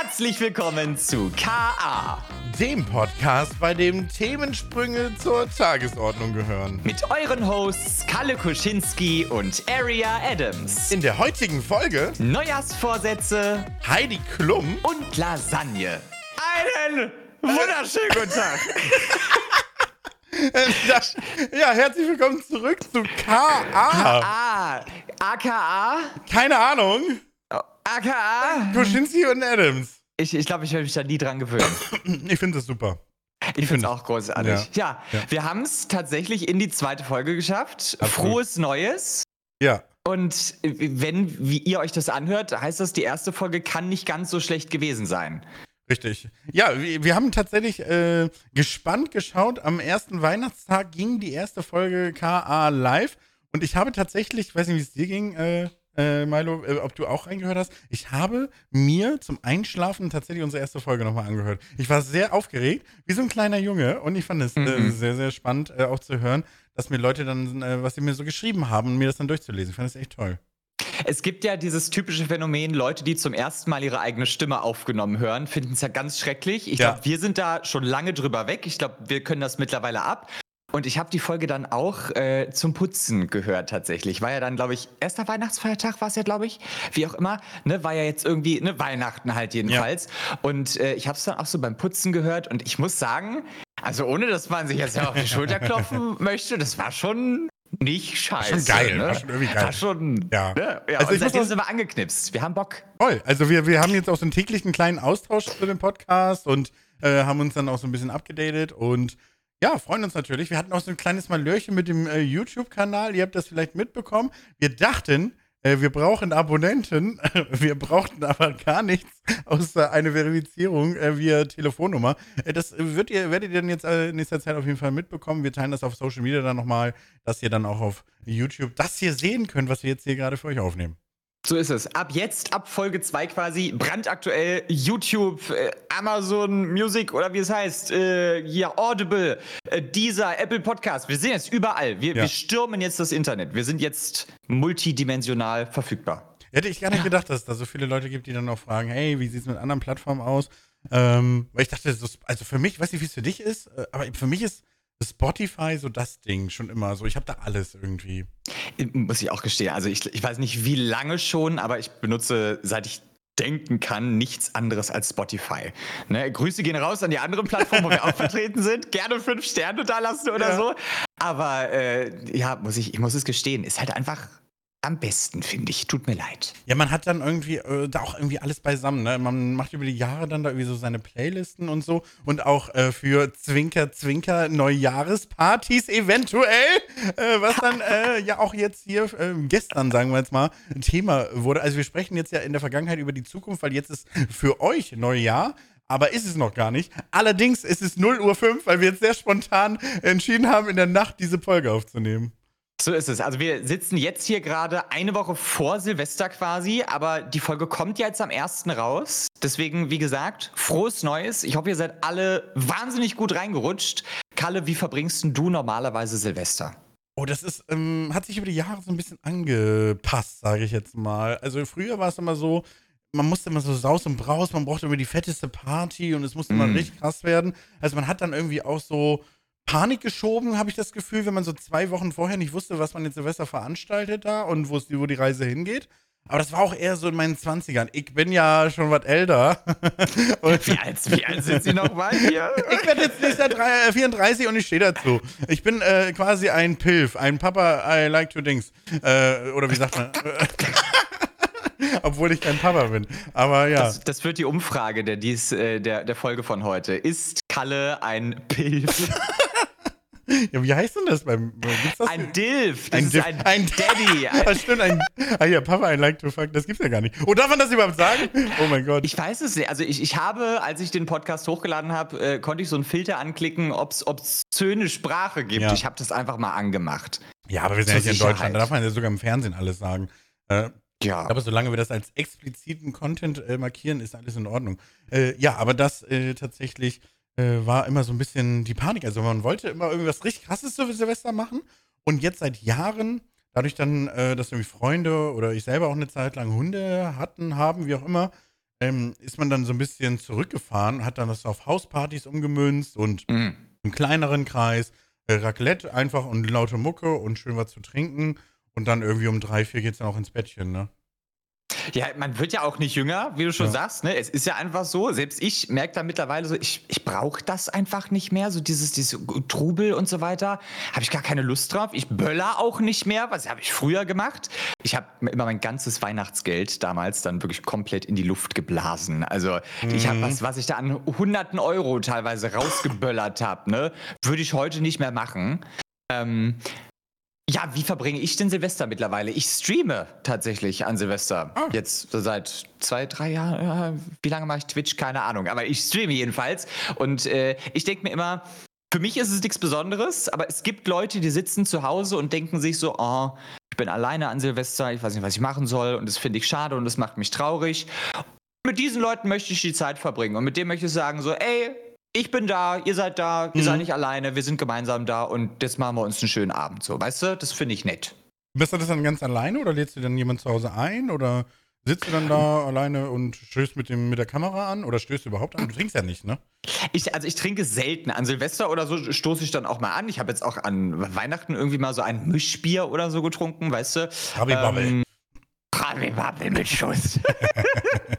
Herzlich willkommen zu KA, dem Podcast, bei dem Themensprünge zur Tagesordnung gehören. Mit euren Hosts Kalle Kuschinski und Aria Adams. In der heutigen Folge Neujahrsvorsätze Heidi Klum und Lasagne. Einen wunderschönen guten Tag. ja, herzlich willkommen zurück zu KA. KA. AKA? Keine Ahnung. AKA? Kuschinski und Adams. Ich glaube, ich, glaub, ich werde mich da nie dran gewöhnen. ich finde das super. Ich finde es auch großartig. Ja, ja, ja. wir haben es tatsächlich in die zweite Folge geschafft. Absolut. Frohes Neues. Ja. Und wenn wie ihr euch das anhört, heißt das, die erste Folge kann nicht ganz so schlecht gewesen sein. Richtig. Ja, wir, wir haben tatsächlich äh, gespannt geschaut. Am ersten Weihnachtstag ging die erste Folge KA live. Und ich habe tatsächlich, ich weiß nicht, wie es dir ging, äh, äh, Milo, äh, ob du auch reingehört hast. Ich habe mir zum Einschlafen tatsächlich unsere erste Folge nochmal angehört. Ich war sehr aufgeregt, wie so ein kleiner Junge. Und ich fand es äh, mhm. sehr, sehr spannend äh, auch zu hören, dass mir Leute dann, äh, was sie mir so geschrieben haben, mir das dann durchzulesen. Ich fand das echt toll. Es gibt ja dieses typische Phänomen, Leute, die zum ersten Mal ihre eigene Stimme aufgenommen hören, finden es ja ganz schrecklich. Ich ja. glaube, wir sind da schon lange drüber weg. Ich glaube, wir können das mittlerweile ab. Und ich habe die Folge dann auch äh, zum Putzen gehört tatsächlich. War ja dann, glaube ich, erster Weihnachtsfeiertag war es ja, glaube ich. Wie auch immer. Ne, war ja jetzt irgendwie, ne, Weihnachten halt jedenfalls. Ja. Und äh, ich habe es dann auch so beim Putzen gehört. Und ich muss sagen, also ohne, dass man sich jetzt ja auf die Schulter klopfen möchte, das war schon nicht scheiße. War schon geil, ne? war schon irgendwie geil. War schon, ja. Ne? ja also und seitdem sind wir angeknipst. Wir haben Bock. Toll. Also wir, wir haben jetzt auch so einen täglichen kleinen Austausch zu dem Podcast und äh, haben uns dann auch so ein bisschen abgedatet und ja, freuen uns natürlich. Wir hatten auch so ein kleines Malörchen mit dem äh, YouTube-Kanal. Ihr habt das vielleicht mitbekommen. Wir dachten, äh, wir brauchen Abonnenten. wir brauchten aber gar nichts außer eine Verifizierung äh, via Telefonnummer. Äh, das wird ihr, werdet ihr dann jetzt äh, in nächster Zeit auf jeden Fall mitbekommen. Wir teilen das auf Social Media dann nochmal, dass ihr dann auch auf YouTube das hier sehen könnt, was wir jetzt hier gerade für euch aufnehmen. So ist es. Ab jetzt, ab Folge 2 quasi, brandaktuell YouTube, äh, Amazon Music oder wie es heißt, äh, ja, Audible, äh, dieser Apple Podcast. Wir sind jetzt überall. Wir, ja. wir stürmen jetzt das Internet. Wir sind jetzt multidimensional verfügbar. Hätte ich gar nicht gedacht, dass es da so viele Leute gibt, die dann auch fragen, hey, wie sieht es mit anderen Plattformen aus? Ähm, weil ich dachte, also für mich, weiß nicht, wie es für dich ist, äh, aber für mich ist Spotify so das Ding schon immer so. Ich habe da alles irgendwie. Muss ich auch gestehen. Also ich, ich weiß nicht, wie lange schon, aber ich benutze, seit ich denken kann, nichts anderes als Spotify. Ne? Grüße gehen raus an die anderen Plattformen, wo wir auch vertreten sind. Gerne fünf Sterne da lassen oder ja. so. Aber äh, ja, muss ich, ich muss es gestehen, ist halt einfach am besten, finde ich. Tut mir leid. Ja, man hat dann irgendwie äh, da auch irgendwie alles beisammen. Ne? Man macht über die Jahre dann da irgendwie so seine Playlisten und so. Und auch äh, für Zwinker, Zwinker Neujahrespartys eventuell. Äh, was dann äh, ja auch jetzt hier äh, gestern, sagen wir jetzt mal, ein Thema wurde. Also wir sprechen jetzt ja in der Vergangenheit über die Zukunft, weil jetzt ist für euch Neujahr. Aber ist es noch gar nicht. Allerdings ist es 0 Uhr 5, weil wir jetzt sehr spontan entschieden haben, in der Nacht diese Folge aufzunehmen. So ist es. Also wir sitzen jetzt hier gerade eine Woche vor Silvester quasi, aber die Folge kommt jetzt am 1. raus. Deswegen, wie gesagt, frohes Neues. Ich hoffe, ihr seid alle wahnsinnig gut reingerutscht. Kalle, wie verbringst du normalerweise Silvester? Oh, das ist, ähm, hat sich über die Jahre so ein bisschen angepasst, sage ich jetzt mal. Also früher war es immer so, man musste immer so Saus und Braus, man brauchte immer die fetteste Party und es musste mm. immer richtig krass werden. Also man hat dann irgendwie auch so Panik geschoben, habe ich das Gefühl, wenn man so zwei Wochen vorher nicht wusste, was man jetzt Silvester veranstaltet da und wo die Reise hingeht. Aber das war auch eher so in meinen 20ern. Ich bin ja schon was älter. wie, alt, wie alt sind Sie nochmal hier? Ich werde jetzt nächstes Jahr 34 und ich stehe dazu. Ich bin äh, quasi ein Pilf, ein Papa, I like to dings. Äh, oder wie sagt man? Obwohl ich kein Papa bin. Aber ja. Das, das wird die Umfrage der, dies, äh, der, der Folge von heute. Ist Kalle ein Pilf? Ja, wie heißt denn das beim. Das ein Dilf. Das ein, Dilf. ein, ein Daddy. das stimmt, ein. Ah ja, Papa, ein Like to Fuck, das gibt's ja gar nicht. Oh, darf man das überhaupt sagen? Oh mein Gott. Ich weiß es nicht. Also, ich, ich habe, als ich den Podcast hochgeladen habe, äh, konnte ich so einen Filter anklicken, ob es obszöne Sprache gibt. Ja. Ich habe das einfach mal angemacht. Ja, aber wir sind ja hier in Deutschland, da darf man ja sogar im Fernsehen alles sagen. Äh, ja. Aber solange wir das als expliziten Content äh, markieren, ist alles in Ordnung. Äh, ja, aber das äh, tatsächlich äh, war immer so ein bisschen die Panik. Also man wollte immer irgendwas richtig krasses für Silvester machen. Und jetzt seit Jahren, dadurch dann, äh, dass irgendwie Freunde oder ich selber auch eine Zeit lang Hunde hatten, haben, wie auch immer, ähm, ist man dann so ein bisschen zurückgefahren, hat dann das auf Hauspartys umgemünzt und mhm. einen kleineren Kreis, äh, Raclette einfach und laute Mucke und schön was zu trinken. Und dann irgendwie um drei, vier geht es dann auch ins Bettchen, ne? Ja, man wird ja auch nicht jünger, wie du schon ja. sagst. Ne? Es ist ja einfach so. Selbst ich merke da mittlerweile so, ich, ich brauche das einfach nicht mehr. So dieses, dieses Trubel und so weiter. Habe ich gar keine Lust drauf. Ich böller auch nicht mehr. Was habe ich früher gemacht? Ich habe immer mein ganzes Weihnachtsgeld damals dann wirklich komplett in die Luft geblasen. Also mhm. ich habe was, was ich da an hunderten Euro teilweise rausgeböllert habe, ne? würde ich heute nicht mehr machen. Ähm, ja, wie verbringe ich denn Silvester mittlerweile? Ich streame tatsächlich an Silvester. Oh. Jetzt so seit zwei, drei Jahren. Wie lange mache ich Twitch? Keine Ahnung. Aber ich streame jedenfalls. Und äh, ich denke mir immer, für mich ist es nichts Besonderes, aber es gibt Leute, die sitzen zu Hause und denken sich so, oh, ich bin alleine an Silvester, ich weiß nicht, was ich machen soll und das finde ich schade und das macht mich traurig. Mit diesen Leuten möchte ich die Zeit verbringen und mit dem möchte ich sagen so, ey, ich bin da, ihr seid da, ihr mhm. seid nicht alleine, wir sind gemeinsam da und jetzt machen wir uns einen schönen Abend so. Weißt du, das finde ich nett. Bist du das dann ganz alleine oder lädst du dann jemand zu Hause ein oder sitzt du dann da alleine und stößt mit, dem, mit der Kamera an oder stößt du überhaupt an? Du trinkst ja nicht, ne? Ich, also ich trinke selten. An Silvester oder so stoße ich dann auch mal an. Ich habe jetzt auch an Weihnachten irgendwie mal so ein Mischbier oder so getrunken, weißt du? Rabibabbel. Ähm, Rabibabbel mit Schuss.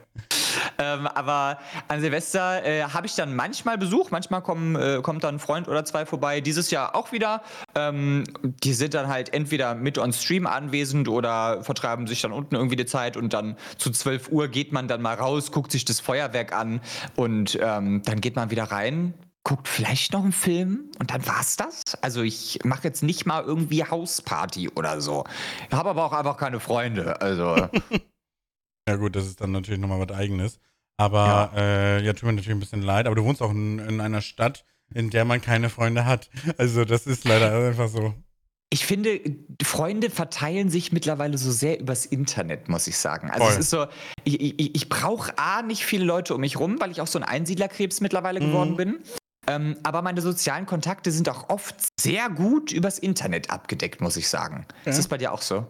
Ähm, aber an Silvester äh, habe ich dann manchmal Besuch, manchmal kommen, äh, kommt dann ein Freund oder zwei vorbei. Dieses Jahr auch wieder. Ähm, die sind dann halt entweder mit on Stream anwesend oder vertreiben sich dann unten irgendwie die Zeit und dann zu 12 Uhr geht man dann mal raus, guckt sich das Feuerwerk an und ähm, dann geht man wieder rein, guckt vielleicht noch einen Film und dann war's das. Also ich mache jetzt nicht mal irgendwie Hausparty oder so. Ich habe aber auch einfach keine Freunde. Also. ja gut, das ist dann natürlich nochmal was eigenes. Aber ja. Äh, ja, tut mir natürlich ein bisschen leid. Aber du wohnst auch in, in einer Stadt, in der man keine Freunde hat. Also das ist leider einfach so. Ich finde, Freunde verteilen sich mittlerweile so sehr übers Internet, muss ich sagen. Also Voll. es ist so, ich, ich, ich brauche A, nicht viele Leute um mich rum, weil ich auch so ein Einsiedlerkrebs mittlerweile mhm. geworden bin. Ähm, aber meine sozialen Kontakte sind auch oft sehr gut übers Internet abgedeckt, muss ich sagen. Ja. Ist das bei dir auch so?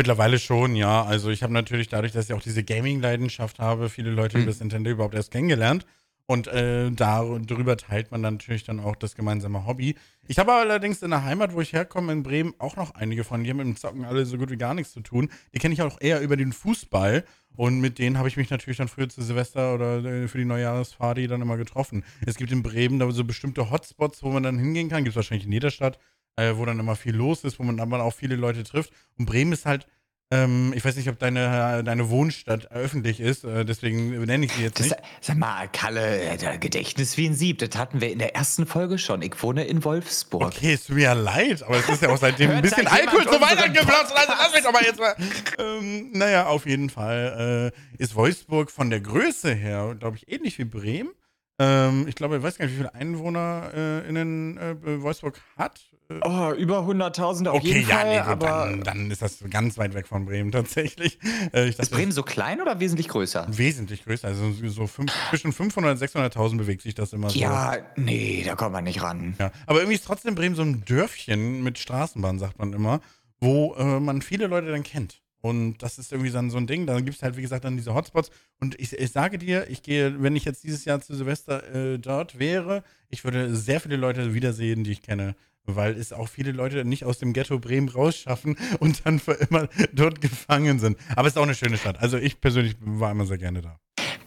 Mittlerweile schon, ja. Also ich habe natürlich dadurch, dass ich auch diese Gaming-Leidenschaft habe, viele Leute mhm. über das Nintendo überhaupt erst kennengelernt. Und äh, darüber teilt man dann natürlich dann auch das gemeinsame Hobby. Ich habe allerdings in der Heimat, wo ich herkomme, in Bremen, auch noch einige von. Die haben mit dem Zocken alle so gut wie gar nichts zu tun. Die kenne ich auch eher über den Fußball. Und mit denen habe ich mich natürlich dann früher zu Silvester oder äh, für die Neujahrsparty dann immer getroffen. Es gibt in Bremen da so bestimmte Hotspots, wo man dann hingehen kann. Gibt es wahrscheinlich in jeder Stadt äh, wo dann immer viel los ist, wo man dann auch viele Leute trifft. Und Bremen ist halt, ähm, ich weiß nicht, ob deine, deine Wohnstadt öffentlich ist, äh, deswegen nenne ich sie jetzt nicht. sag mal, Kalle, äh, Gedächtnis wie ein Sieb, das hatten wir in der ersten Folge schon. Ich wohne in Wolfsburg. Okay, es tut mir ja leid, aber es ist ja auch seitdem ein bisschen Alkohol zu Weihnachten geflossen, also lass mich doch mal jetzt mal. Ähm, naja, auf jeden Fall äh, ist Wolfsburg von der Größe her, glaube ich, ähnlich wie Bremen. Ähm, ich glaube, ich weiß gar nicht, wie viele EinwohnerInnen äh, Wolfsburg hat. Oh, über 100.000 auf okay, jeden ja, Fall. Nee, aber dann, dann, ist das ganz weit weg von Bremen tatsächlich. Äh, dachte, ist Bremen so klein oder wesentlich größer? Wesentlich größer. Also so fünf, zwischen 500 und 600.000 bewegt sich das immer so. Ja, nee, da kommt man nicht ran. Ja, aber irgendwie ist trotzdem Bremen so ein Dörfchen mit Straßenbahn, sagt man immer, wo äh, man viele Leute dann kennt. Und das ist irgendwie dann so ein Ding. Dann gibt es halt, wie gesagt, dann diese Hotspots. Und ich, ich, sage dir, ich gehe, wenn ich jetzt dieses Jahr zu Silvester äh, dort wäre, ich würde sehr viele Leute wiedersehen, die ich kenne. Weil es auch viele Leute nicht aus dem Ghetto Bremen rausschaffen und dann für immer dort gefangen sind. Aber es ist auch eine schöne Stadt. Also ich persönlich war immer sehr gerne da.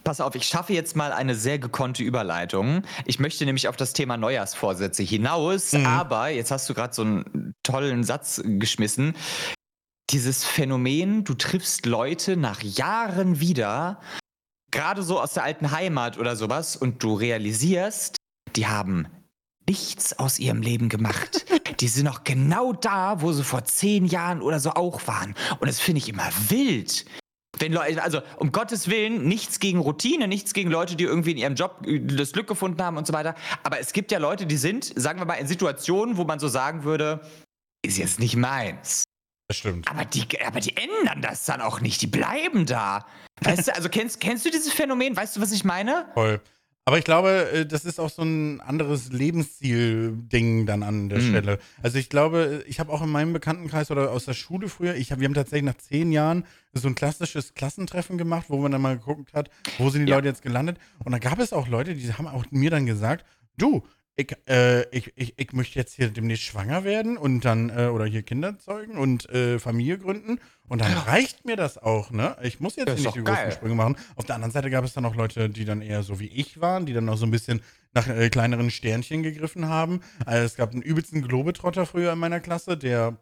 Pass auf, ich schaffe jetzt mal eine sehr gekonnte Überleitung. Ich möchte nämlich auf das Thema Neujahrsvorsätze hinaus, mhm. aber jetzt hast du gerade so einen tollen Satz geschmissen dieses Phänomen, du triffst Leute nach Jahren wieder, gerade so aus der alten Heimat oder sowas, und du realisierst, die haben nichts aus ihrem Leben gemacht. Die sind noch genau da, wo sie vor zehn Jahren oder so auch waren. Und das finde ich immer wild. Wenn Leute, also um Gottes Willen, nichts gegen Routine, nichts gegen Leute, die irgendwie in ihrem Job das Glück gefunden haben und so weiter. Aber es gibt ja Leute, die sind, sagen wir mal, in Situationen, wo man so sagen würde, ist jetzt nicht meins. Das stimmt. Aber die, aber die ändern das dann auch nicht. Die bleiben da. Weißt du, also kennst, kennst du dieses Phänomen? Weißt du, was ich meine? Voll. Aber ich glaube, äh, das ist auch so ein anderes Lebensziel-Ding dann an der mhm. Stelle. Also ich glaube, ich habe auch in meinem Bekanntenkreis oder aus der Schule früher, ich hab, wir haben tatsächlich nach zehn Jahren so ein klassisches Klassentreffen gemacht, wo man dann mal geguckt hat, wo sind die ja. Leute jetzt gelandet. Und da gab es auch Leute, die haben auch mir dann gesagt, du, ich, äh, ich, ich, ich möchte jetzt hier demnächst schwanger werden und dann, äh, oder hier Kinder zeugen und äh, Familie gründen. Und dann reicht mir das auch, ne? Ich muss jetzt nicht die großen Sprünge machen. Auf der anderen Seite gab es dann auch Leute, die dann eher so wie ich waren, die dann auch so ein bisschen nach äh, kleineren Sternchen gegriffen haben. Also es gab einen übelsten Globetrotter früher in meiner Klasse, der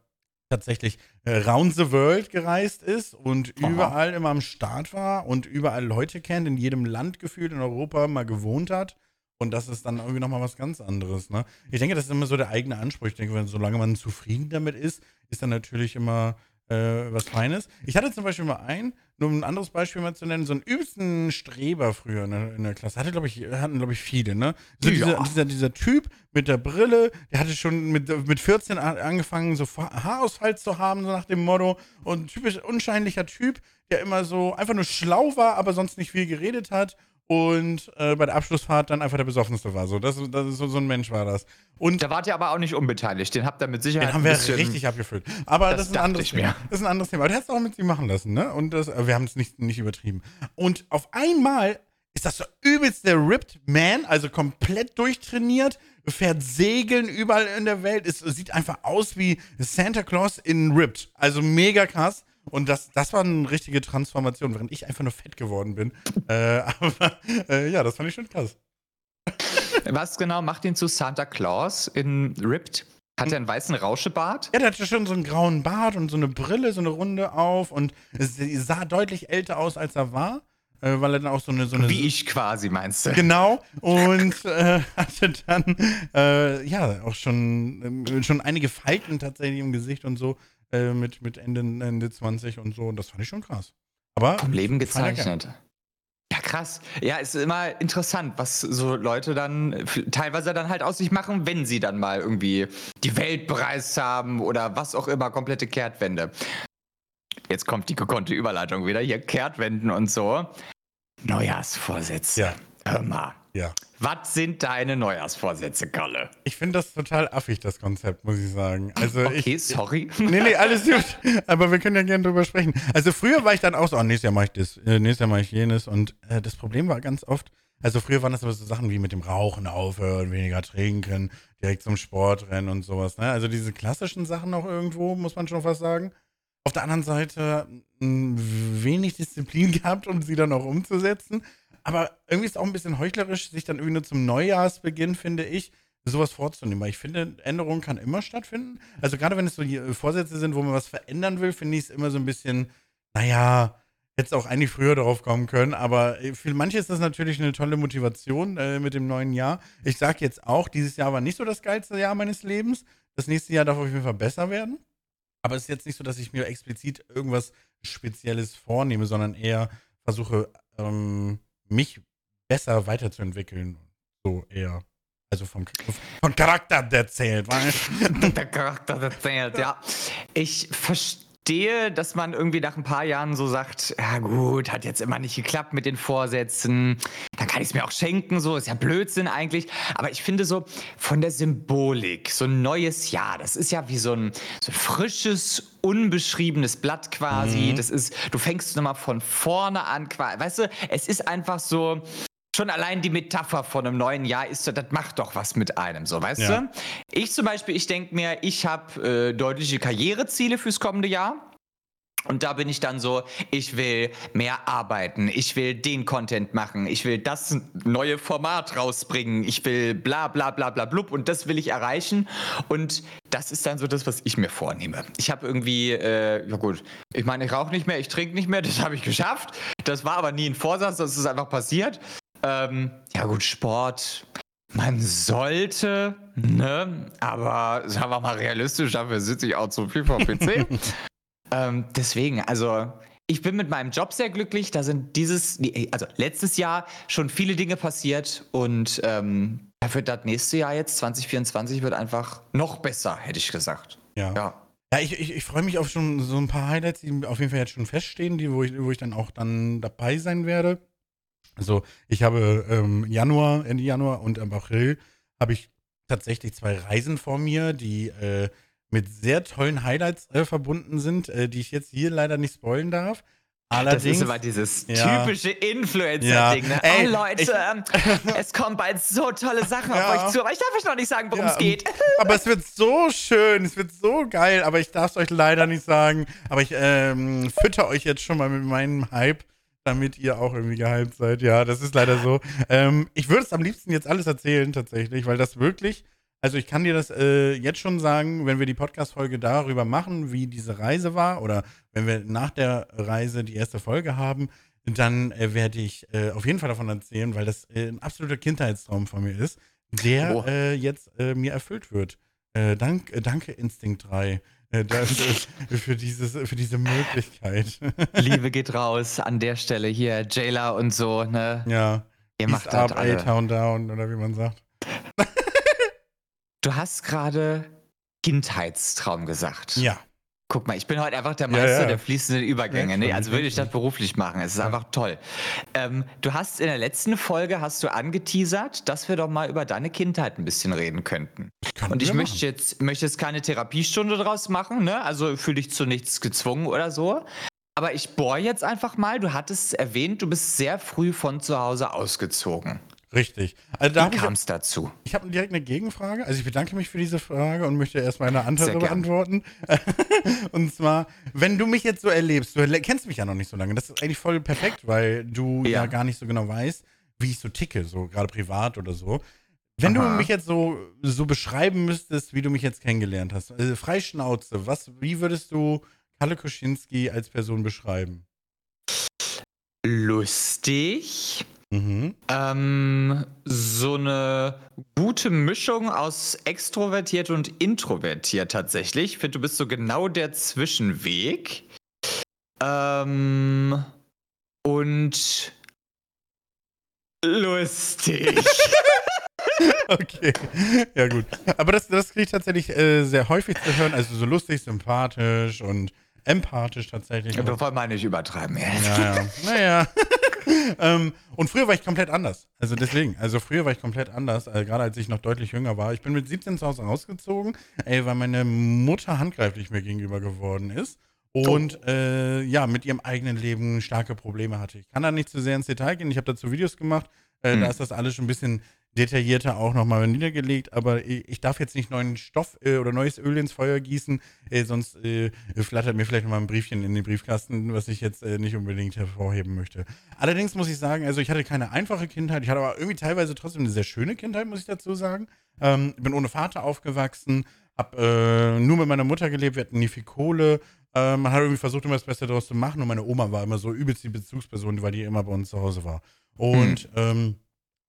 tatsächlich äh, round the world gereist ist und Aha. überall immer am Start war und überall Leute kennt, in jedem Land gefühlt in Europa mal gewohnt hat. Und das ist dann irgendwie nochmal was ganz anderes. Ne? Ich denke, das ist immer so der eigene Anspruch. Ich denke, wenn, solange man zufrieden damit ist, ist dann natürlich immer äh, was Feines. Ich hatte zum Beispiel mal einen, nur um ein anderes Beispiel mal zu nennen, so einen übelsten Streber früher in der, in der Klasse. Hatte, glaube ich, hatten, glaube ich, viele, ne? So ja. dieser, dieser, dieser, Typ mit der Brille, der hatte schon mit, mit 14 angefangen, so Haarausfall zu haben, so nach dem Motto. Und typisch unscheinlicher Typ, der immer so einfach nur schlau war, aber sonst nicht viel geredet hat und äh, bei der Abschlussfahrt dann einfach der Besoffenste war. So, das, das ist so, so ein Mensch war das. Und da wart ihr aber auch nicht unbeteiligt. Den habt ihr mit Sicherheit. Den haben wir richtig abgefüllt. Aber das, das ist, ein anderes Thema. das ist ein anderes Thema. Aber der hat es auch mit ihm machen lassen, ne? Und das, wir haben es nicht, nicht übertrieben. Und auf einmal ist das so übelst der Ripped Man, also komplett durchtrainiert, fährt Segeln überall in der Welt. Es sieht einfach aus wie Santa Claus in Ripped. Also mega krass. Und das, das war eine richtige Transformation, während ich einfach nur fett geworden bin. Äh, aber äh, ja, das fand ich schon krass. Was genau macht ihn zu Santa Claus in Ripped? Hat er einen weißen Rauschebart? Ja, der hatte schon so einen grauen Bart und so eine Brille, so eine Runde auf und sah deutlich älter aus, als er war. Äh, weil er dann auch so eine, so eine. Wie ich quasi, meinst du? Genau. Und äh, hatte dann, äh, ja, auch schon, äh, schon einige Falten tatsächlich im Gesicht und so. Äh, mit, mit Ende, Ende 20 und so. Und das fand ich schon krass. Aber. Vom Leben gezeichnet. Ja, krass. Ja, es ist immer interessant, was so Leute dann teilweise dann halt aus sich machen, wenn sie dann mal irgendwie die Welt bereist haben oder was auch immer, komplette Kehrtwende. Jetzt kommt die gekonnte Überleitung wieder hier, Kehrtwenden und so. Neujahrsvorsätze. Ja. Hör mal. Ja. Was sind deine Neujahrsvorsätze, Kalle? Ich finde das total affig, das Konzept, muss ich sagen. Also okay, ich, sorry. Nee, nee, alles gut. Aber wir können ja gerne drüber sprechen. Also früher war ich dann auch so, oh, nächstes Jahr mache ich das, äh, nächstes Jahr mache ich jenes. Und äh, das Problem war ganz oft, also früher waren das aber so Sachen wie mit dem Rauchen aufhören, weniger trinken, direkt zum Sport rennen und sowas. Ne? Also diese klassischen Sachen auch irgendwo, muss man schon fast sagen. Auf der anderen Seite mh, wenig Disziplin gehabt, um sie dann auch umzusetzen aber irgendwie ist es auch ein bisschen heuchlerisch, sich dann irgendwie nur zum Neujahrsbeginn, finde ich, sowas vorzunehmen. Weil ich finde, Änderung kann immer stattfinden. Also gerade wenn es so äh, Vorsätze sind, wo man was verändern will, finde ich es immer so ein bisschen, naja, hätte auch eigentlich früher darauf kommen können. Aber äh, für manche ist das natürlich eine tolle Motivation äh, mit dem neuen Jahr. Ich sage jetzt auch, dieses Jahr war nicht so das geilste Jahr meines Lebens. Das nächste Jahr darf auf jeden Fall besser werden. Aber es ist jetzt nicht so, dass ich mir explizit irgendwas Spezielles vornehme, sondern eher versuche, ähm, mich besser weiterzuentwickeln. So eher. Also vom, vom Charakter, der zählt, weißt Der Charakter, der zählt, ja. Ich verstehe, dass man irgendwie nach ein paar Jahren so sagt, ja gut, hat jetzt immer nicht geklappt mit den Vorsätzen, dann kann ich es mir auch schenken, so ist ja Blödsinn eigentlich. Aber ich finde so von der Symbolik, so ein neues Jahr, das ist ja wie so ein, so ein frisches, unbeschriebenes Blatt quasi. Mhm. Das ist, du fängst nochmal von vorne an, weißt du, es ist einfach so, Schon allein die Metapher von einem neuen Jahr ist, das macht doch was mit einem, so, weißt ja. du? Ich zum Beispiel, ich denke mir, ich habe äh, deutliche Karriereziele fürs kommende Jahr. Und da bin ich dann so, ich will mehr arbeiten, ich will den Content machen, ich will das neue Format rausbringen, ich will bla bla bla bla blub und das will ich erreichen. Und das ist dann so das, was ich mir vornehme. Ich habe irgendwie, äh, ja gut, ich meine, ich rauche nicht mehr, ich trinke nicht mehr, das habe ich geschafft. Das war aber nie ein Vorsatz, das ist einfach passiert. Ähm, ja gut, Sport. Man sollte, ne? Aber sagen wir mal realistisch, dafür sitze ich auch zu viel vom PC. ähm, deswegen, also ich bin mit meinem Job sehr glücklich. Da sind dieses, also letztes Jahr schon viele Dinge passiert und ähm, dafür das nächste Jahr jetzt, 2024, wird einfach noch besser, hätte ich gesagt. Ja. Ja, ja ich, ich, ich freue mich auf schon so ein paar Highlights, die auf jeden Fall jetzt schon feststehen, die, wo, ich, wo ich dann auch dann dabei sein werde. Also ich habe ähm, Januar, Ende Januar und im April habe ich tatsächlich zwei Reisen vor mir, die äh, mit sehr tollen Highlights äh, verbunden sind, äh, die ich jetzt hier leider nicht spoilen darf. Allerdings, das ist immer dieses ja. typische Influencer-Ding. Ne? Ey, oh Leute, ich, ähm, es kommen bald so tolle Sachen ja. auf euch zu, aber ich darf euch noch nicht sagen, worum ja, es geht. Aber es wird so schön, es wird so geil, aber ich darf es euch leider nicht sagen. Aber ich ähm, fütter euch jetzt schon mal mit meinem Hype, damit ihr auch irgendwie gehypt seid. Ja, das ist leider so. Ähm, ich würde es am liebsten jetzt alles erzählen, tatsächlich, weil das wirklich also ich kann dir das äh, jetzt schon sagen, wenn wir die Podcast-Folge darüber machen, wie diese Reise war, oder wenn wir nach der Reise die erste Folge haben, dann äh, werde ich äh, auf jeden Fall davon erzählen, weil das äh, ein absoluter Kindheitstraum von mir ist, der oh. jetzt äh, mir erfüllt wird. Dank, danke Instinct 3. Das, für, dieses, für diese Möglichkeit. Liebe geht raus an der Stelle hier, Jayla und so, ne? Ja. Ihr macht East das up, alle. A-Town down, oder wie man sagt. Du hast gerade Kindheitstraum gesagt. Ja. Guck mal, ich bin heute einfach der Meister ja, ja. der fließenden Übergänge. Ne? Also würde ich das beruflich machen. Es ist einfach toll. Ähm, du hast in der letzten Folge hast du angeteasert, dass wir doch mal über deine Kindheit ein bisschen reden könnten. Und ich möchte jetzt, möchte jetzt keine Therapiestunde draus machen, ne? Also fühle dich zu nichts gezwungen oder so. Aber ich bohre jetzt einfach mal. Du hattest erwähnt, du bist sehr früh von zu Hause ausgezogen. Richtig. Also da Wie kam es dazu? Ich habe direkt eine Gegenfrage. Also ich bedanke mich für diese Frage und möchte erstmal eine andere beantworten. und zwar, wenn du mich jetzt so erlebst, du kennst mich ja noch nicht so lange. Das ist eigentlich voll perfekt, weil du ja, ja gar nicht so genau weißt, wie ich so ticke, so gerade privat oder so. Wenn Aha. du mich jetzt so, so beschreiben müsstest, wie du mich jetzt kennengelernt hast, also Freischnauze, was, wie würdest du Kalle Koschinski als Person beschreiben? Lustig, Mhm. Ähm, so eine gute Mischung aus extrovertiert und introvertiert tatsächlich. Ich finde, du bist so genau der Zwischenweg. Ähm, und lustig. okay, ja gut. Aber das, das kriege ich tatsächlich äh, sehr häufig zu hören. Also so lustig, sympathisch und empathisch tatsächlich. Wir wollen mal nicht übertreiben. Jetzt. Ja, ja. Naja. ähm, und früher war ich komplett anders. Also deswegen, also früher war ich komplett anders, also gerade als ich noch deutlich jünger war. Ich bin mit 17 zu Hause rausgezogen, ey, weil meine Mutter handgreiflich mir gegenüber geworden ist und oh. äh, ja, mit ihrem eigenen Leben starke Probleme hatte. Ich kann da nicht zu sehr ins Detail gehen. Ich habe dazu Videos gemacht. Äh, hm. Da ist das alles schon ein bisschen detaillierter auch nochmal niedergelegt, aber ich darf jetzt nicht neuen Stoff äh, oder neues Öl ins Feuer gießen, äh, sonst äh, flattert mir vielleicht nochmal ein Briefchen in den Briefkasten, was ich jetzt äh, nicht unbedingt hervorheben möchte. Allerdings muss ich sagen, also ich hatte keine einfache Kindheit, ich hatte aber irgendwie teilweise trotzdem eine sehr schöne Kindheit, muss ich dazu sagen. Ähm, bin ohne Vater aufgewachsen, hab äh, nur mit meiner Mutter gelebt, wir hatten nie viel Kohle. Äh, man hat irgendwie versucht, immer das Beste daraus zu machen und meine Oma war immer so übelst die Bezugsperson, weil die immer bei uns zu Hause war. Und mhm. ähm,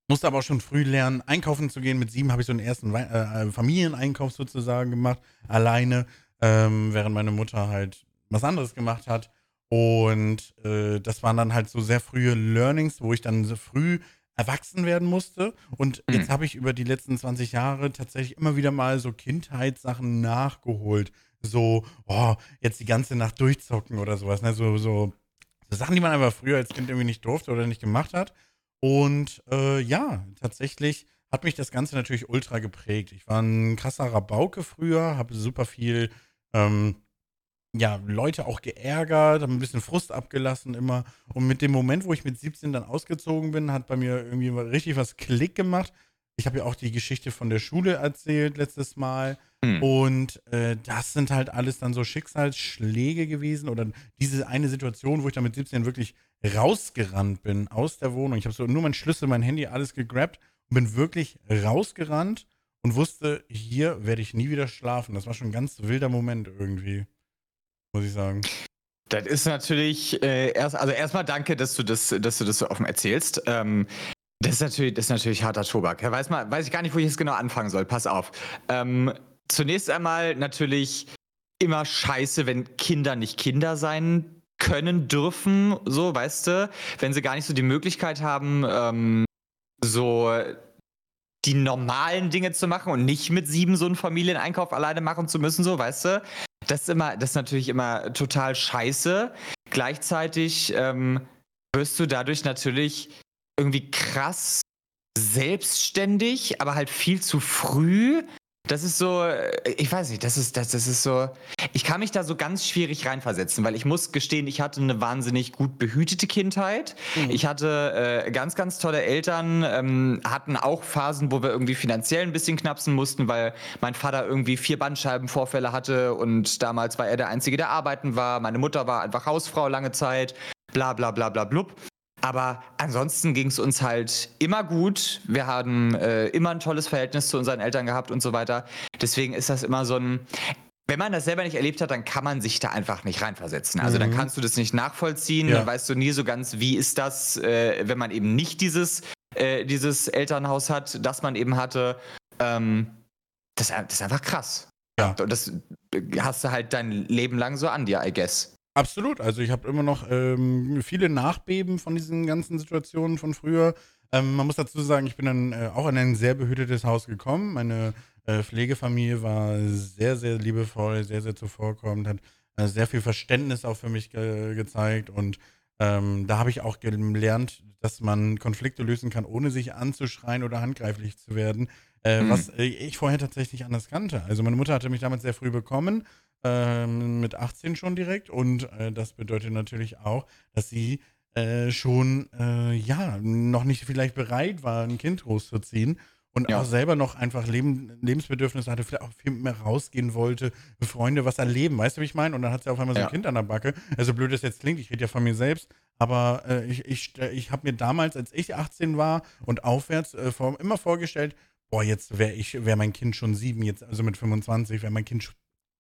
musste aber auch schon früh lernen, einkaufen zu gehen. Mit sieben habe ich so einen ersten äh, Familieneinkauf sozusagen gemacht, alleine, ähm, während meine Mutter halt was anderes gemacht hat. Und äh, das waren dann halt so sehr frühe Learnings, wo ich dann so früh erwachsen werden musste. Und mhm. jetzt habe ich über die letzten 20 Jahre tatsächlich immer wieder mal so Kindheitssachen nachgeholt. So, oh, jetzt die ganze Nacht durchzocken oder sowas. Ne? So, so, so Sachen, die man einfach früher als Kind irgendwie nicht durfte oder nicht gemacht hat. Und äh, ja, tatsächlich hat mich das Ganze natürlich ultra geprägt. Ich war ein krasser Rabauke früher, habe super viel ähm, ja, Leute auch geärgert, habe ein bisschen Frust abgelassen immer. Und mit dem Moment, wo ich mit 17 dann ausgezogen bin, hat bei mir irgendwie richtig was Klick gemacht. Ich habe ja auch die Geschichte von der Schule erzählt letztes Mal. Mhm. Und äh, das sind halt alles dann so Schicksalsschläge gewesen oder diese eine Situation, wo ich dann mit 17 wirklich rausgerannt bin aus der Wohnung. Ich habe so nur mein Schlüssel, mein Handy, alles gegrabt und bin wirklich rausgerannt und wusste, hier werde ich nie wieder schlafen. Das war schon ein ganz wilder Moment irgendwie, muss ich sagen. Das ist natürlich äh, erst, also erstmal danke, dass du das, dass du das so offen erzählst. Ähm, das ist natürlich, das ist natürlich harter Tobak. Ja, weiß, mal, weiß ich gar nicht, wo ich jetzt genau anfangen soll. Pass auf. Ähm, zunächst einmal natürlich immer scheiße, wenn Kinder nicht Kinder sein können, dürfen, so, weißt du, wenn sie gar nicht so die Möglichkeit haben, ähm, so die normalen Dinge zu machen und nicht mit sieben so einen Familieneinkauf alleine machen zu müssen, so, weißt du? Das ist immer, das ist natürlich immer total scheiße. Gleichzeitig ähm, wirst du dadurch natürlich irgendwie krass selbstständig, aber halt viel zu früh. Das ist so, äh, ich weiß nicht, das ist, das, das ist so, ich kann mich da so ganz schwierig reinversetzen, weil ich muss gestehen, ich hatte eine wahnsinnig gut behütete Kindheit. Mhm. Ich hatte äh, ganz, ganz tolle Eltern, ähm, hatten auch Phasen, wo wir irgendwie finanziell ein bisschen knapsen mussten, weil mein Vater irgendwie vier Bandscheibenvorfälle hatte und damals war er der Einzige, der arbeiten war. Meine Mutter war einfach Hausfrau lange Zeit, bla bla bla bla blub. Aber ansonsten ging es uns halt immer gut. Wir haben äh, immer ein tolles Verhältnis zu unseren Eltern gehabt und so weiter. Deswegen ist das immer so ein. Wenn man das selber nicht erlebt hat, dann kann man sich da einfach nicht reinversetzen. Also mhm. dann kannst du das nicht nachvollziehen. Ja. Dann weißt du nie so ganz, wie ist das, äh, wenn man eben nicht dieses, äh, dieses Elternhaus hat, das man eben hatte. Ähm, das, das ist einfach krass. Ja. Und das hast du halt dein Leben lang so an dir, I guess. Absolut. Also ich habe immer noch ähm, viele Nachbeben von diesen ganzen Situationen von früher. Ähm, man muss dazu sagen, ich bin dann äh, auch in ein sehr behütetes Haus gekommen. Meine äh, Pflegefamilie war sehr, sehr liebevoll, sehr, sehr zuvorkommend, hat äh, sehr viel Verständnis auch für mich ge gezeigt. Und ähm, da habe ich auch gelernt, dass man Konflikte lösen kann, ohne sich anzuschreien oder handgreiflich zu werden. Äh, mhm. Was äh, ich vorher tatsächlich anders kannte. Also meine Mutter hatte mich damals sehr früh bekommen ähm, mit 18 schon direkt. Und äh, das bedeutet natürlich auch, dass sie äh, schon, äh, ja, noch nicht vielleicht bereit war, ein Kind großzuziehen. Und ja. auch selber noch einfach Leben, Lebensbedürfnisse hatte, vielleicht auch viel mehr rausgehen wollte, Freunde was erleben, weißt du, wie ich meine? Und dann hat sie auf einmal so ein Kind an der Backe. Also blöd das jetzt klingt, ich rede ja von mir selbst, aber äh, ich, ich, ich habe mir damals, als ich 18 war und aufwärts, äh, vor, immer vorgestellt, boah, jetzt wäre ich, wäre mein Kind schon sieben, jetzt, also mit 25, wäre mein Kind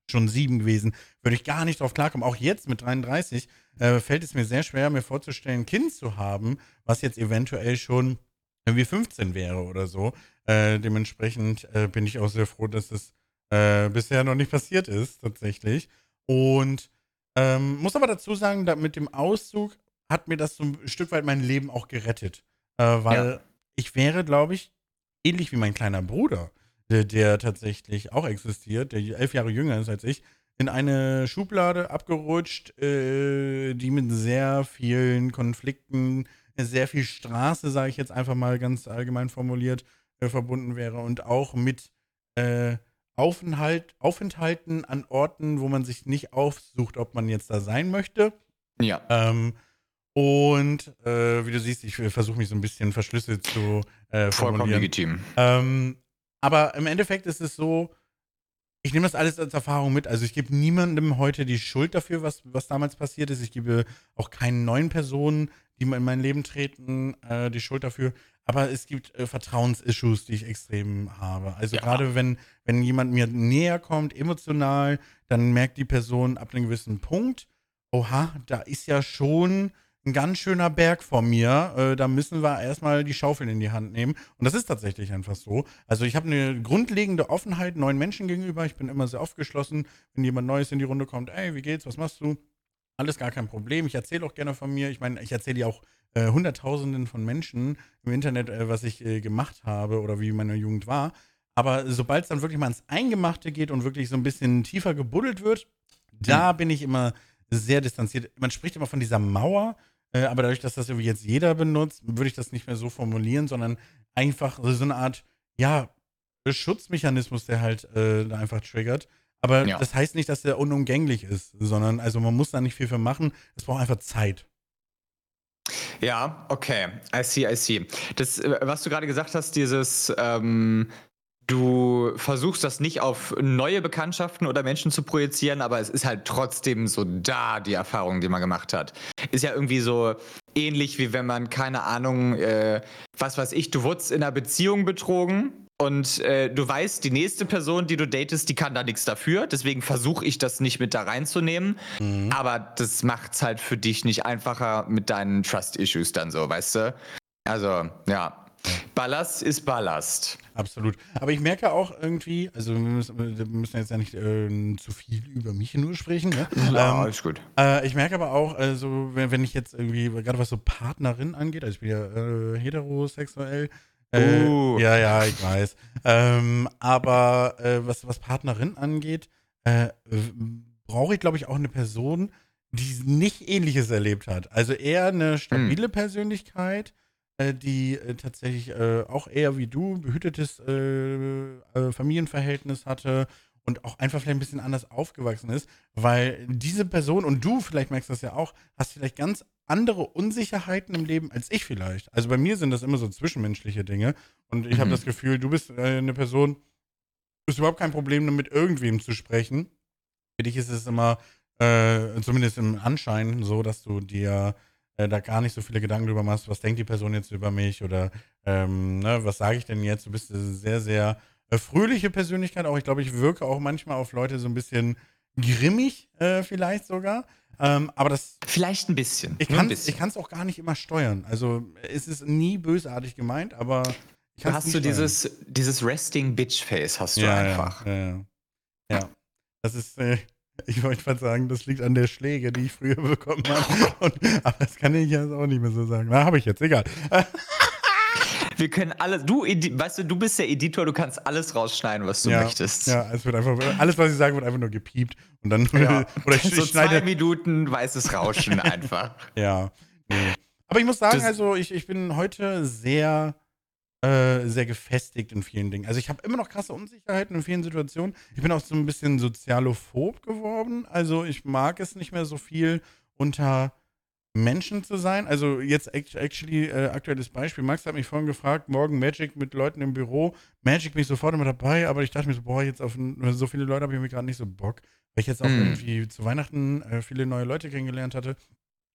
schon sieben gewesen. Würde ich gar nicht drauf klarkommen. Auch jetzt mit 33 äh, fällt es mir sehr schwer, mir vorzustellen, ein Kind zu haben, was jetzt eventuell schon irgendwie 15 wäre oder so. Äh, dementsprechend äh, bin ich auch sehr froh, dass es äh, bisher noch nicht passiert ist, tatsächlich. Und ähm, muss aber dazu sagen, mit dem Auszug hat mir das so ein Stück weit mein Leben auch gerettet. Äh, weil ja. ich wäre, glaube ich, ähnlich wie mein kleiner Bruder, der, der tatsächlich auch existiert, der elf Jahre jünger ist als ich, in eine Schublade abgerutscht, äh, die mit sehr vielen Konflikten, sehr viel Straße, sage ich jetzt einfach mal ganz allgemein formuliert, äh, verbunden wäre und auch mit äh, Aufenthalt, Aufenthalten an Orten, wo man sich nicht aufsucht, ob man jetzt da sein möchte. Ja. Ähm, und äh, wie du siehst, ich versuche mich so ein bisschen verschlüsselt zu äh, formulieren. Vollkommen legitim. Ähm, aber im Endeffekt ist es so, ich nehme das alles als Erfahrung mit. Also ich gebe niemandem heute die Schuld dafür, was, was damals passiert ist. Ich gebe auch keinen neuen Personen, die in mein Leben treten, äh, die Schuld dafür. Aber es gibt äh, Vertrauensissues, die ich extrem habe. Also ja. gerade wenn, wenn jemand mir näher kommt, emotional, dann merkt die Person ab einem gewissen Punkt, oha, da ist ja schon ein ganz schöner Berg vor mir. Äh, da müssen wir erstmal die Schaufel in die Hand nehmen. Und das ist tatsächlich einfach so. Also ich habe eine grundlegende Offenheit neuen Menschen gegenüber. Ich bin immer sehr aufgeschlossen, wenn jemand Neues in die Runde kommt. Ey, wie geht's? Was machst du? Alles gar kein Problem. Ich erzähle auch gerne von mir. Ich meine, ich erzähle ja auch äh, Hunderttausenden von Menschen im Internet, äh, was ich äh, gemacht habe oder wie meine Jugend war. Aber sobald es dann wirklich mal ins Eingemachte geht und wirklich so ein bisschen tiefer gebuddelt wird, da hm. bin ich immer sehr distanziert. Man spricht immer von dieser Mauer, äh, aber dadurch, dass das irgendwie jetzt jeder benutzt, würde ich das nicht mehr so formulieren, sondern einfach so eine Art, ja, Schutzmechanismus, der halt äh, da einfach triggert. Aber ja. das heißt nicht, dass der unumgänglich ist, sondern also man muss da nicht viel für machen. Es braucht einfach Zeit. Ja, okay. I see, I see. Das, äh, was du gerade gesagt hast, dieses ähm, Du versuchst das nicht auf neue Bekanntschaften oder Menschen zu projizieren, aber es ist halt trotzdem so da, die Erfahrung, die man gemacht hat. Ist ja irgendwie so ähnlich wie wenn man, keine Ahnung, äh, was weiß ich, du wurdest in einer Beziehung betrogen und äh, du weißt, die nächste Person, die du datest, die kann da nichts dafür. Deswegen versuche ich das nicht mit da reinzunehmen. Mhm. Aber das macht es halt für dich nicht einfacher mit deinen Trust-Issues dann so, weißt du? Also, ja. Ballast ist Ballast. Absolut. Aber ich merke auch irgendwie, also wir müssen, wir müssen jetzt ja nicht äh, zu viel über mich nur sprechen. Ne? Ja, ähm, alles gut. Äh, ich merke aber auch, also wenn, wenn ich jetzt irgendwie, gerade was so Partnerin angeht, also ich bin ja äh, heterosexuell. Äh, uh. Ja, ja, ich weiß. ähm, aber äh, was, was Partnerin angeht, brauche ich, glaube ich, auch eine Person, die nicht Ähnliches erlebt hat. Also eher eine stabile hm. Persönlichkeit, die äh, tatsächlich äh, auch eher wie du behütetes äh, äh, Familienverhältnis hatte und auch einfach vielleicht ein bisschen anders aufgewachsen ist, weil diese Person und du, vielleicht merkst das ja auch, hast vielleicht ganz andere Unsicherheiten im Leben als ich vielleicht. Also bei mir sind das immer so zwischenmenschliche Dinge und ich mhm. habe das Gefühl, du bist äh, eine Person, ist überhaupt kein Problem damit, irgendwem zu sprechen. Für dich ist es immer, äh, zumindest im Anschein, so, dass du dir äh, da gar nicht so viele Gedanken drüber machst, was denkt die Person jetzt über mich oder ähm, ne, was sage ich denn jetzt? Du bist eine sehr, sehr äh, fröhliche Persönlichkeit. Auch ich glaube, ich wirke auch manchmal auf Leute so ein bisschen grimmig, äh, vielleicht sogar. Ähm, aber das. Vielleicht ein bisschen. Ich kann es auch gar nicht immer steuern. Also es ist nie bösartig gemeint, aber ich Hast du dieses, dieses Resting Bitch Face, hast du ja, einfach. Ja, ja, ja. Das ist, äh, ich wollte mal sagen, das liegt an der Schläge, die ich früher bekommen habe. Und, aber das kann ich jetzt auch nicht mehr so sagen. Na, habe ich jetzt, egal. Wir können alles, du, weißt du, du bist der Editor, du kannst alles rausschneiden, was du ja, möchtest. Ja, es wird einfach, alles, was ich sage, wird einfach nur gepiept. Und dann, ja. oder ich, so ich schneide. zwei Minuten weißes Rauschen einfach. ja. Nee. Aber ich muss sagen, das, also ich, ich bin heute sehr äh, sehr gefestigt in vielen Dingen. Also ich habe immer noch krasse Unsicherheiten in vielen Situationen. Ich bin auch so ein bisschen sozialophob geworden. Also ich mag es nicht mehr so viel unter Menschen zu sein. Also jetzt actually äh, aktuelles Beispiel. Max hat mich vorhin gefragt, morgen Magic mit Leuten im Büro. Magic bin ich sofort immer dabei, aber ich dachte mir so, boah, jetzt auf so viele Leute habe ich mir gerade nicht so Bock, weil ich jetzt auch mm. irgendwie zu Weihnachten äh, viele neue Leute kennengelernt hatte.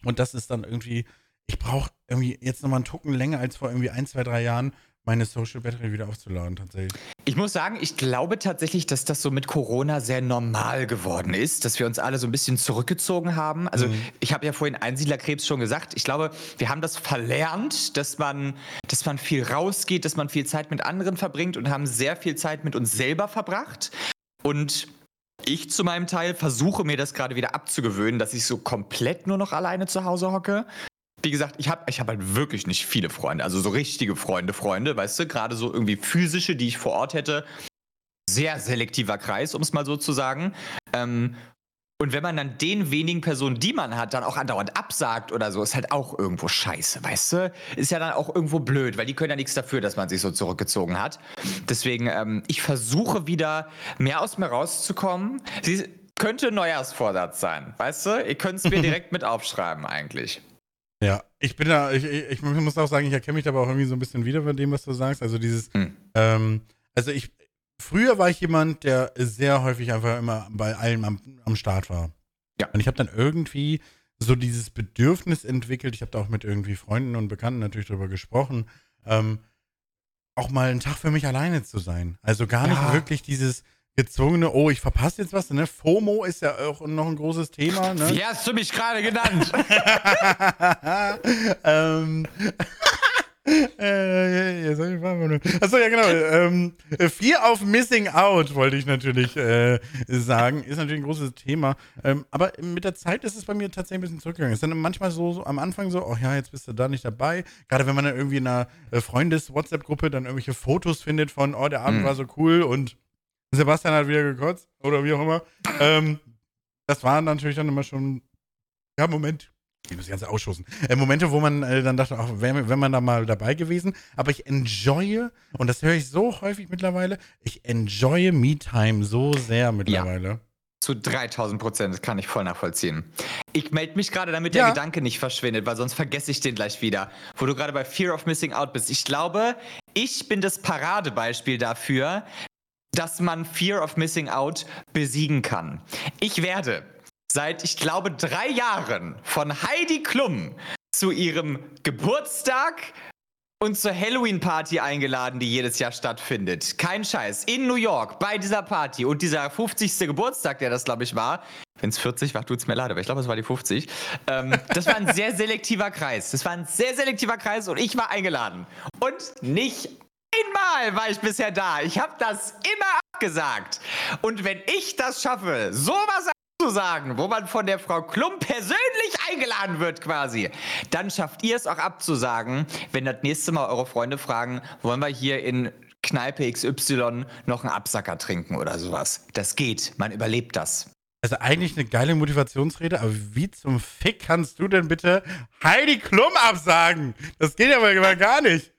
Und das ist dann irgendwie, ich brauche irgendwie jetzt nochmal einen Tucken länger als vor irgendwie ein, zwei, drei Jahren, meine Social Battery wieder aufzuladen, tatsächlich. Ich muss sagen, ich glaube tatsächlich, dass das so mit Corona sehr normal geworden ist, dass wir uns alle so ein bisschen zurückgezogen haben. Also, mhm. ich habe ja vorhin Einsiedlerkrebs schon gesagt. Ich glaube, wir haben das verlernt, dass man, dass man viel rausgeht, dass man viel Zeit mit anderen verbringt und haben sehr viel Zeit mit uns selber verbracht. Und ich zu meinem Teil versuche mir das gerade wieder abzugewöhnen, dass ich so komplett nur noch alleine zu Hause hocke wie gesagt, ich habe ich hab halt wirklich nicht viele Freunde, also so richtige Freunde, Freunde, weißt du, gerade so irgendwie physische, die ich vor Ort hätte. Sehr selektiver Kreis, um es mal so zu sagen. Ähm, und wenn man dann den wenigen Personen, die man hat, dann auch andauernd absagt oder so, ist halt auch irgendwo scheiße, weißt du? Ist ja dann auch irgendwo blöd, weil die können ja nichts dafür, dass man sich so zurückgezogen hat. Deswegen, ähm, ich versuche wieder mehr aus mir rauszukommen. Sie könnte Neujahrsvorsatz sein, weißt du? Ihr könnt es mir direkt mit aufschreiben eigentlich. Ja, ich bin da, ich, ich, muss auch sagen, ich erkenne mich da aber auch irgendwie so ein bisschen wieder von dem, was du sagst. Also dieses, hm. ähm, also ich, früher war ich jemand, der sehr häufig einfach immer bei allem am, am Start war. Ja. Und ich habe dann irgendwie so dieses Bedürfnis entwickelt, ich habe da auch mit irgendwie Freunden und Bekannten natürlich drüber gesprochen, ähm, auch mal einen Tag für mich alleine zu sein. Also gar ja. nicht wirklich dieses, gezwungene, oh, ich verpasse jetzt was, ne? FOMO ist ja auch noch ein großes Thema, ne? Wie hast du mich gerade genannt? ähm. äh, Achso, ja, genau. Ähm, Fear of Missing Out, wollte ich natürlich äh, sagen. Ist natürlich ein großes Thema. Ähm, aber mit der Zeit ist es bei mir tatsächlich ein bisschen zurückgegangen. Es ist dann manchmal so, so, am Anfang so, oh ja, jetzt bist du da nicht dabei. Gerade wenn man dann irgendwie in einer äh, Freundes-WhatsApp-Gruppe dann irgendwelche Fotos findet von, oh, der Abend mhm. war so cool und Sebastian hat wieder gekotzt oder wie auch immer. Ähm, das waren natürlich dann immer schon, ja, Moment, ich muss die ganze ausschussen. Äh, Momente, wo man äh, dann dachte, ach, wäre wär man da mal dabei gewesen. Aber ich enjoye, und das höre ich so häufig mittlerweile, ich enjoye Me-Time so sehr mittlerweile. Ja. Zu 3000 Prozent, das kann ich voll nachvollziehen. Ich melde mich gerade, damit ja. der Gedanke nicht verschwindet, weil sonst vergesse ich den gleich wieder. Wo du gerade bei Fear of Missing Out bist. Ich glaube, ich bin das Paradebeispiel dafür, dass man Fear of Missing Out besiegen kann. Ich werde seit, ich glaube, drei Jahren von Heidi Klum zu ihrem Geburtstag und zur Halloween-Party eingeladen, die jedes Jahr stattfindet. Kein Scheiß. In New York, bei dieser Party. Und dieser 50. Geburtstag, der das, glaube ich, war. Wenn es 40 war, tut es mir leid, aber ich glaube, es war die 50. Ähm, das war ein sehr selektiver Kreis. Das war ein sehr selektiver Kreis und ich war eingeladen. Und nicht Einmal war ich bisher da. Ich habe das immer abgesagt. Und wenn ich das schaffe, sowas zu sagen, wo man von der Frau Klum persönlich eingeladen wird quasi, dann schafft ihr es auch abzusagen, wenn das nächste Mal eure Freunde fragen, wollen wir hier in Kneipe XY noch einen Absacker trinken oder sowas. Das geht, man überlebt das. Also eigentlich eine geile Motivationsrede, aber wie zum Fick kannst du denn bitte Heidi Klum absagen? Das geht aber gar nicht.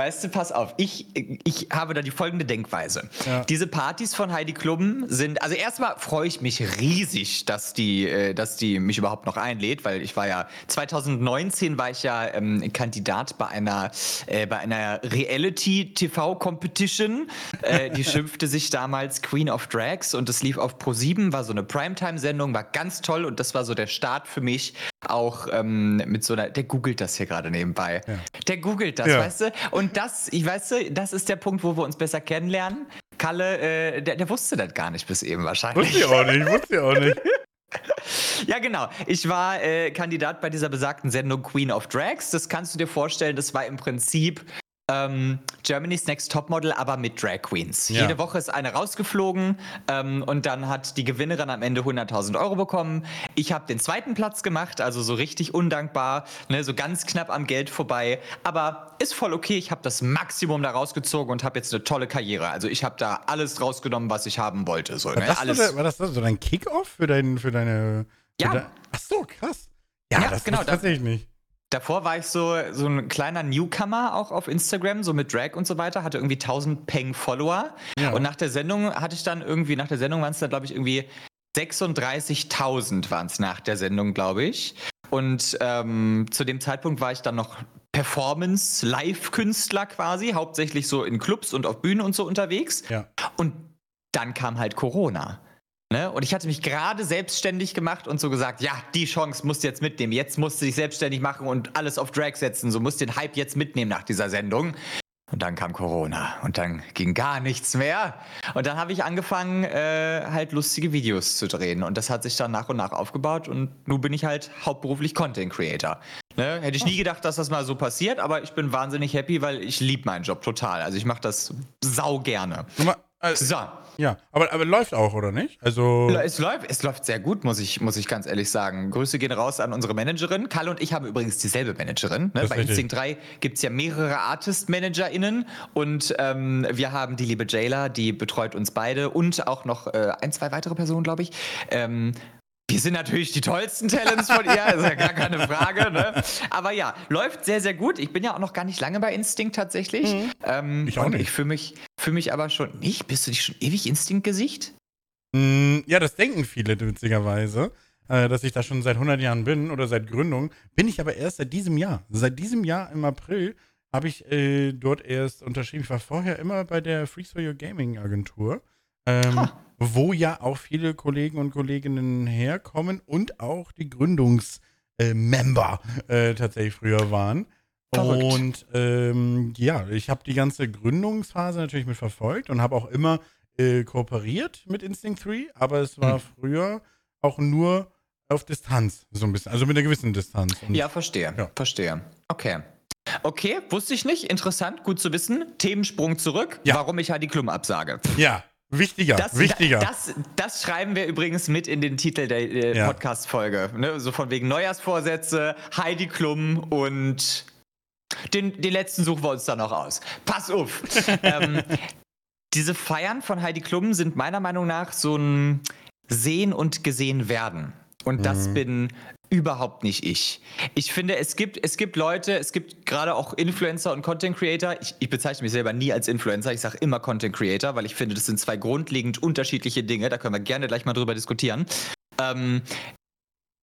Weißt du, pass auf, ich, ich habe da die folgende Denkweise. Ja. Diese Partys von Heidi Klum sind, also erstmal freue ich mich riesig, dass die, äh, dass die mich überhaupt noch einlädt, weil ich war ja, 2019 war ich ja ähm, Kandidat bei einer, äh, bei einer Reality-TV-Competition. Äh, die schimpfte sich damals Queen of Drags und es lief auf Pro7, war so eine Primetime-Sendung, war ganz toll und das war so der Start für mich auch ähm, mit so einer, der googelt das hier gerade nebenbei. Ja. Der googelt das, ja. weißt du? Und das, ich weiß, das ist der Punkt, wo wir uns besser kennenlernen. Kalle, äh, der, der wusste das gar nicht bis eben wahrscheinlich. Wusste ich auch nicht, wusste ich auch nicht. Ja, genau. Ich war äh, Kandidat bei dieser besagten Sendung Queen of Drags. Das kannst du dir vorstellen, das war im Prinzip ähm, Germany's Next Topmodel, aber mit Drag Queens. Ja. Jede Woche ist eine rausgeflogen ähm, und dann hat die Gewinnerin am Ende 100.000 Euro bekommen. Ich habe den zweiten Platz gemacht, also so richtig undankbar, ne, so ganz knapp am Geld vorbei. Aber ist voll okay. Ich habe das Maximum da rausgezogen und habe jetzt eine tolle Karriere. Also ich habe da alles rausgenommen, was ich haben wollte. So, war, ne? das alles. So, war das so dein Kickoff für, dein, für deine. Für ja. Dein, ach so, krass. Ja, ja das genau, tatsächlich nicht. Davor war ich so, so ein kleiner Newcomer auch auf Instagram, so mit Drag und so weiter, hatte irgendwie 1000 Peng Follower. Ja. Und nach der Sendung hatte ich dann irgendwie, nach der Sendung waren es dann, glaube ich, irgendwie 36.000 waren es nach der Sendung, glaube ich. Und ähm, zu dem Zeitpunkt war ich dann noch Performance-Live-Künstler quasi, hauptsächlich so in Clubs und auf Bühnen und so unterwegs. Ja. Und dann kam halt Corona. Ne? Und ich hatte mich gerade selbstständig gemacht und so gesagt, ja, die Chance musst du jetzt mitnehmen. Jetzt musst du dich selbstständig machen und alles auf Drag setzen. So musst du den Hype jetzt mitnehmen nach dieser Sendung. Und dann kam Corona und dann ging gar nichts mehr. Und dann habe ich angefangen, äh, halt lustige Videos zu drehen. Und das hat sich dann nach und nach aufgebaut. Und nun bin ich halt hauptberuflich Content Creator. Ne? Hätte ich nie gedacht, dass das mal so passiert, aber ich bin wahnsinnig happy, weil ich liebe meinen Job total. Also ich mache das sau gerne. Also, so. Ja, aber, aber läuft auch, oder nicht? Also es läuft, es läuft sehr gut, muss ich, muss ich ganz ehrlich sagen. Grüße gehen raus an unsere Managerin. Kalle und ich haben übrigens dieselbe Managerin. Ne? Bei Instinct 3 gibt es ja mehrere Artist-ManagerInnen und ähm, wir haben die liebe Jayla, die betreut uns beide und auch noch äh, ein, zwei weitere Personen, glaube ich. Ähm, wir sind natürlich die tollsten Talents von ihr, ist ja gar keine Frage. Ne? Aber ja, läuft sehr, sehr gut. Ich bin ja auch noch gar nicht lange bei Instinct tatsächlich. Mhm. Ähm, ich auch nicht. Ich fühle mich, fühl mich aber schon. Nicht? Bist du nicht schon ewig Instinct-Gesicht? Mm, ja, das denken viele witzigerweise, äh, dass ich da schon seit 100 Jahren bin oder seit Gründung. Bin ich aber erst seit diesem Jahr. Seit diesem Jahr im April habe ich äh, dort erst unterschrieben. Ich war vorher immer bei der Freaks for Your Gaming Agentur. Ähm, wo ja auch viele Kollegen und Kolleginnen herkommen und auch die Gründungsmember äh, äh, tatsächlich früher waren. Verrückt. Und ähm, ja, ich habe die ganze Gründungsphase natürlich mit verfolgt und habe auch immer äh, kooperiert mit Instinct 3, aber es war hm. früher auch nur auf Distanz, so ein bisschen, also mit einer gewissen Distanz. Und, ja, verstehe, ja. verstehe. Okay. Okay, wusste ich nicht. Interessant, gut zu wissen. Themensprung zurück, ja. warum ich halt die Klum absage. Ja, Wichtiger, das, wichtiger. Das, das, schreiben wir übrigens mit in den Titel der äh, ja. Podcast-Folge. Ne? So von wegen Neujahrsvorsätze, Heidi Klum und den, den letzten suchen wir uns dann noch aus. Pass auf. ähm, diese Feiern von Heidi Klum sind meiner Meinung nach so ein Sehen und Gesehen werden. Und das mhm. bin überhaupt nicht ich. Ich finde, es gibt, es gibt Leute, es gibt gerade auch Influencer und Content Creator. Ich, ich bezeichne mich selber nie als Influencer, ich sage immer Content Creator, weil ich finde, das sind zwei grundlegend unterschiedliche Dinge. Da können wir gerne gleich mal drüber diskutieren. Ähm,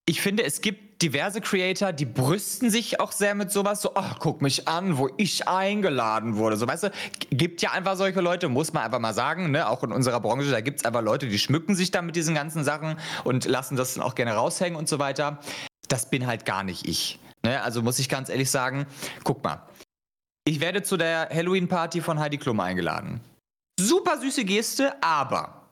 ich finde, es gibt diverse Creator, die brüsten sich auch sehr mit sowas, so, oh, guck mich an, wo ich eingeladen wurde. So, weißt du, gibt ja einfach solche Leute, muss man einfach mal sagen, ne? auch in unserer Branche, da gibt es einfach Leute, die schmücken sich dann mit diesen ganzen Sachen und lassen das dann auch gerne raushängen und so weiter. Das bin halt gar nicht ich. Ne? Also muss ich ganz ehrlich sagen, guck mal, ich werde zu der Halloween-Party von Heidi Klum eingeladen. Super süße Geste, aber